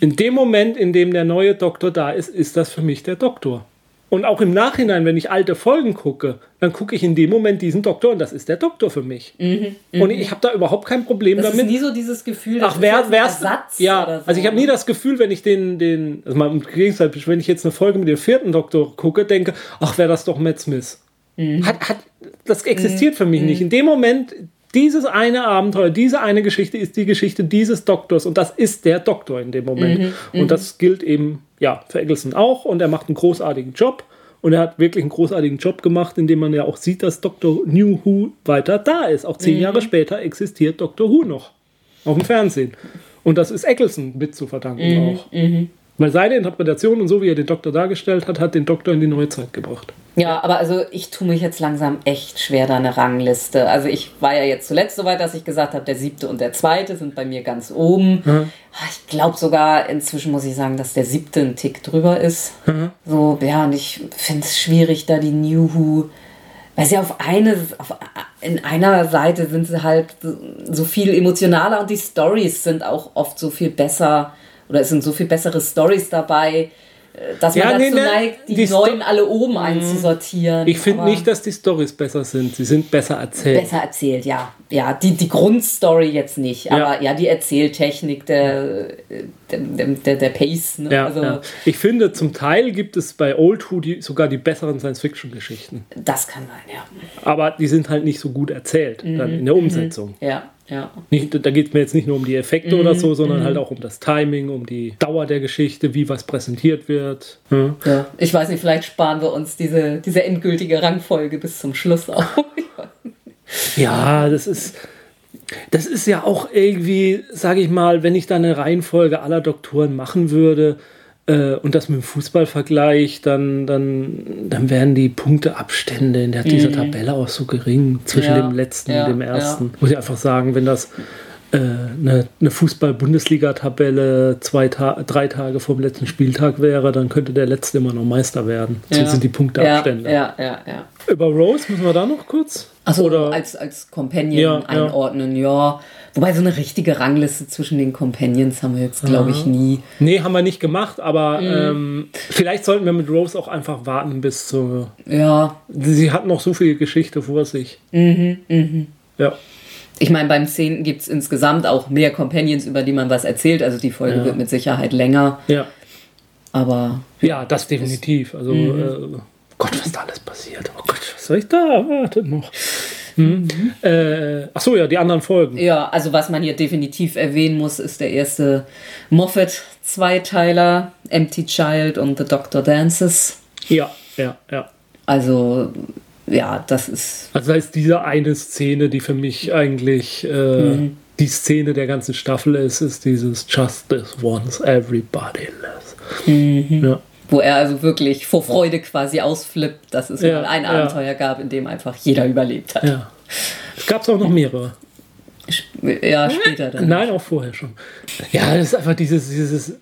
in dem Moment, in dem der neue Doktor da ist, ist das für mich der Doktor. Und auch im Nachhinein, wenn ich alte Folgen gucke, dann gucke ich in dem Moment diesen Doktor und das ist der Doktor für mich. und ich habe da überhaupt kein Problem Mhm, das damit. ist nie so dieses Gefühl, das Ach, wer, wär's, Ersatz ja, oder so. also ich habe nie das Gefühl, wenn ich den, den, also mal im Gegenteil, wenn ich jetzt eine Folge mit dem vierten Doktor gucke, denke, ach, wäre das doch Matt Smith. Mhm. Hat, hat, das existiert für mich nicht. In dem Moment, dieses eine Abenteuer, diese eine Geschichte ist die Geschichte dieses Doktors und das ist der Doktor in dem Moment. Mhm, Und das gilt eben, ja, für Eccleston auch und er macht einen großartigen Job. Und er hat wirklich einen großartigen Job gemacht, indem man ja auch sieht, dass Dr. New Who weiter da ist. Auch Mhm. zehn Jahre später existiert Dr. Who noch. Auf dem Fernsehen. Und das ist Eccleston mit zu verdanken Mhm, auch. Weil seine Interpretation und so, wie er den Doktor dargestellt hat, hat den Doktor in die Neuzeit gebracht. Ja, aber also ich tue mich jetzt langsam echt schwer, da eine Rangliste. Also ich war ja jetzt zuletzt so weit, dass ich gesagt habe, der siebte und der zweite sind bei mir ganz oben. Ah, Ich glaube sogar, inzwischen muss ich sagen, dass der siebte ein Tick drüber ist. So, ja, und ich finde es schwierig, da die New Who, weil sie auf eine, auf, in einer Seite sind sie halt so viel emotionaler und die Stories sind auch oft so viel besser oder es sind so viel bessere Stories dabei, äh, dass man Ja, dazu nee, ne, neigt, die, die Sto- neuen alle oben einzusortieren. Ich finde nicht, dass die Stories besser sind. Sie sind besser erzählt. besser erzählt, ja. Ja, die, die Grundstory jetzt nicht, aber ja, die Erzähltechnik, der, der, der, der, Pace. Ne? Ja, also, ja. Ich finde, zum Teil gibt es bei Old Who die, sogar die besseren Science-Fiction-Geschichten. Das kann sein, ja. Aber die sind halt nicht so gut erzählt dann in der Umsetzung. Ja, ja. Nicht, da geht es mir jetzt nicht nur um die Effekte Mhm, oder so, sondern halt auch um das Timing, um die Dauer der Geschichte, wie was präsentiert wird. Ja. ja. Ich weiß nicht, vielleicht sparen wir uns diese, diese endgültige Rangfolge bis zum Schluss auf. Ja, das ist. Das ist ja auch irgendwie, sage ich mal, wenn ich da eine Reihenfolge aller Doktoren machen würde und das mit dem Fußball vergleiche, dann, dann, dann wären die Punkteabstände in der, dieser Tabelle auch so gering zwischen Mhm. Ja, dem letzten ja, und dem ersten. Muss ich einfach sagen, wenn das äh, eine, eine Fußball-Bundesliga-Tabelle zwei Ta drei Tage vor dem letzten Spieltag wäre, dann könnte der letzte immer noch Meister werden. So Ja. sind die Punkteabstände. Ja, ja, ja. ja. Über Rose müssen wir da noch kurz? Also Oder als, als Companion Ja, ja. einordnen, ja. Wobei so eine richtige Rangliste zwischen den Companions haben wir jetzt, glaube ich, nie. Nee, haben wir nicht gemacht, aber Mhm. ähm, vielleicht sollten wir mit Rose auch einfach warten bis zur. Ja, Sie hat noch so viel Geschichte vor sich. Mhm, Ja. Ich meine, beim 10. gibt es insgesamt auch mehr Companions, über die man was erzählt. Also die Folge Ja. wird mit Sicherheit länger. Ja. Aber Ja, das definitiv. Also, Mhm. äh, Gott, was da alles passiert. Oh Gott, was soll ich da? Wartet noch. Hm. Äh, ach so, ja, die anderen Folgen. ja, also was man hier definitiv erwähnen muss, ist der erste Moffat-Zweiteiler, Empty Child und The Doctor Dances. Ja, ja, ja. Also, ja, das ist. Also, da ist diese eine Szene, die für mich eigentlich äh, Mhm. die Szene der ganzen Staffel ist, ist dieses Justice once everybody lives. Mhm. Ja. Wo er also wirklich vor Freude quasi ausflippt, dass es Ja, ein ja. Abenteuer gab, in dem einfach jeder überlebt hat. ja. Es gab auch noch mehrere. Ja, später dann. Nein, auch vorher schon. Ja, das ist einfach dieses, dieses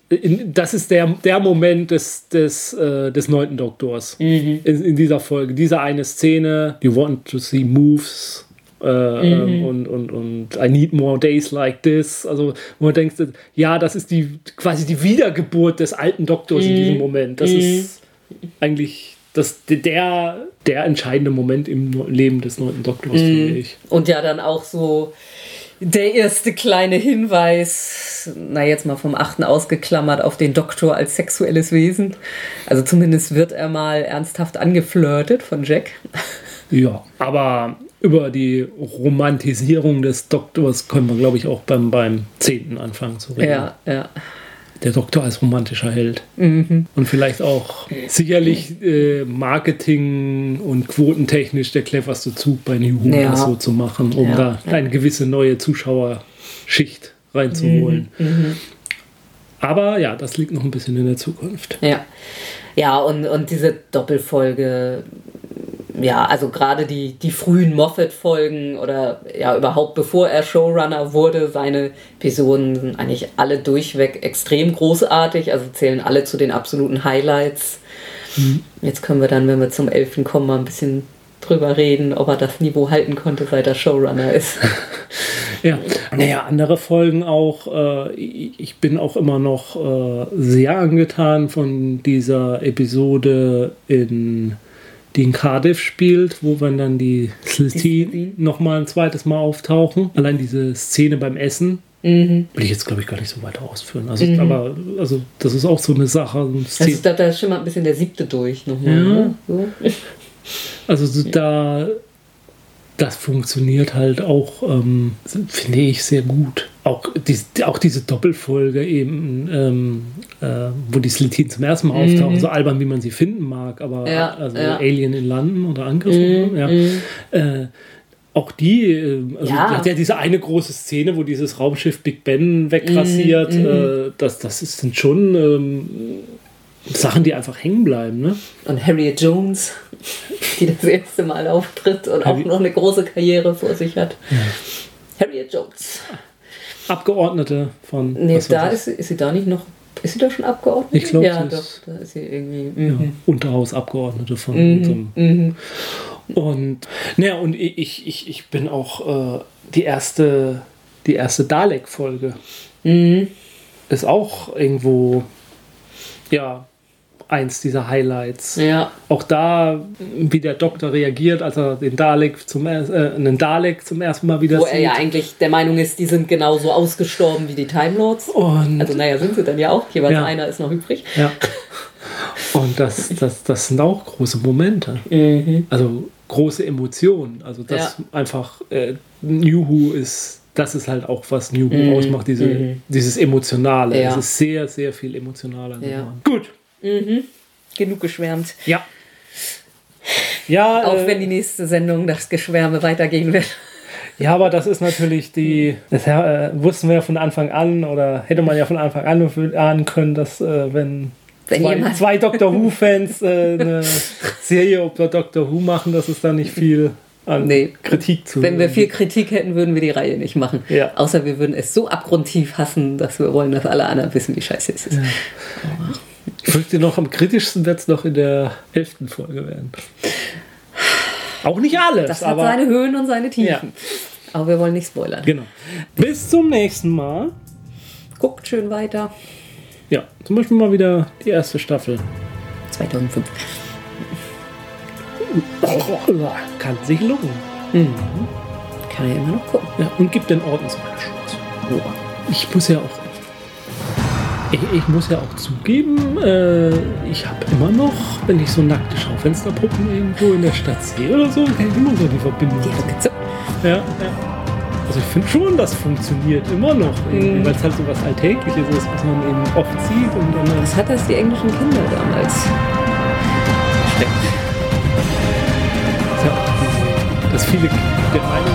das ist der, der Moment des, des, äh, des neunten Doktors in, in dieser Folge. Diese eine Szene, you want to see moves äh, ähm, und, und, und I need more days like this. Also, wo man denkt, ja, das ist die quasi die Wiedergeburt des alten Doktors in diesem Moment. Das ist eigentlich das, der, der entscheidende Moment im Leben des neunten Doktors, finde ich. Und ja, dann auch so der erste kleine Hinweis, na jetzt mal vom achten ausgeklammert, auf den Doktor als sexuelles Wesen. Also zumindest wird er mal ernsthaft angeflirtet von Jack. Ja, aber über die Romantisierung des Doktors können wir, glaube ich, auch beim, beim zehnten anfangen zu reden. Ja, ja. Der Doktor als romantischer Held. Und vielleicht auch sicherlich äh, Marketing- und quotentechnisch der cleverste Zug bei New Who, Ja. das so zu machen, um Ja. da eine gewisse neue Zuschauerschicht reinzuholen. Aber ja, das liegt noch ein bisschen in der Zukunft. Ja, ja und, und diese Doppelfolge, ja, also gerade die, die frühen Moffat-Folgen oder ja überhaupt bevor er Showrunner wurde, seine Episoden sind eigentlich alle durchweg extrem großartig, also zählen alle zu den absoluten Highlights. Jetzt können wir dann, wenn wir zum 11. kommen, mal ein bisschen drüber reden, ob er das Niveau halten konnte, seit er Showrunner ist. Ja, naja, andere Folgen auch. Äh, ich ich bin auch immer noch äh, sehr angetan von dieser Episode, in, die in Cardiff spielt, wo wenn dann die Slitheen nochmal ein zweites Mal auftauchen. Allein diese Szene beim Essen. Will ich jetzt, glaube ich, gar nicht so weiter ausführen. Also, aber also, das ist auch so eine Sache. so eine Das Szene- ist, da, da schimmert ein bisschen der siebte durch nochmal. Ja. Ne? So. Also so da, das funktioniert halt auch, ähm, finde ich, sehr gut. Auch, dies, auch diese Doppelfolge eben, ähm, äh, wo die Slitheen zum ersten Mal auftauchen, so albern, wie man sie finden mag, aber Mhm. Ja, also ja. Mhm, Alien in London oder Angriff, ja. Äh, auch die, äh, also Ja. die hat ja diese eine große Szene, wo dieses Raumschiff Big Ben wegrasiert, Mhm, äh, das, das ist, sind schon ähm, Sachen, die einfach hängen bleiben, ne? Und Harriet Jones, die das erste Mal auftritt und auch noch eine große Karriere vor sich hat. Harriet Jones. Abgeordnete von. Nee, da ist, sie- ist sie da nicht noch. Ist sie da schon Abgeordnete? Ich glaub, Ja, doch, da ist sie irgendwie. ja, Mhm. Unterhausabgeordnete von so einem Und naja, und ich, ich, ich- ich bin auch äh, die erste, die erste Dalek-Folge. Mhm. Ist auch irgendwo ja eins dieser Highlights. Ja, Auch da, wie der Doktor reagiert, als er den Dalek zum äh, einen Dalek zum ersten Mal wieder wo sieht. er ja eigentlich der Meinung ist, die sind genauso ausgestorben wie die Time Lords. und Also, naja, sind sie dann ja auch. Jeweils Ja. einer ist noch übrig. ja. Und das, das, das sind auch große Momente. Also große Emotionen. Also das einfach äh, New Who ist, das ist halt auch, was New Who ausmacht, diese, dieses Emotionale. Ja. Es ist sehr, sehr viel emotionaler Ja. geworden. Gut. Genug geschwärmt. Ja. Ja, Auch äh, wenn die nächste Sendung das Geschwärme weitergehen wird. ja, aber das ist natürlich die, das äh, wussten wir ja von Anfang an oder hätte man ja von Anfang an ahnen können, dass äh, wenn, Wenn zwei, zwei Doctor Who-Fans äh, eine Serie über Doctor Who machen, dass es da nicht viel an Nee. Kritik zu Wenn wir viel Kritik hätten, würden wir die Reihe nicht machen. Ja. Außer wir würden es so abgrundtief hassen, dass wir wollen, dass alle anderen wissen, wie scheiße es ist. Ich fürchte noch am kritischsten wird es noch in der elften Folge werden. Auch nicht alles, Das hat seine Höhen und seine Tiefen. Aber wir wollen nicht spoilern. genau. Bis zum nächsten Mal. Guckt schön weiter. Ja, zum Beispiel mal wieder die erste Staffel. 2005. Kann sich lohnen. Kann ja immer noch gucken. Ja, und gibt den Ordensschutz. Ich muss ja auch. Ich, ich muss ja auch zugeben, äh, ich habe immer noch, wenn ich so nackte Schaufensterpuppen irgendwo in der Stadt sehe oder so, kann ich immer so die Verbindung. Ja, ja. Also ich finde schon, das funktioniert immer noch, irgendwie, weil es halt so was Alltägliches ist, was man eben oft sieht und dann. Was hat das die englischen Kinder damals? Ja, diese- dass viele der Meinung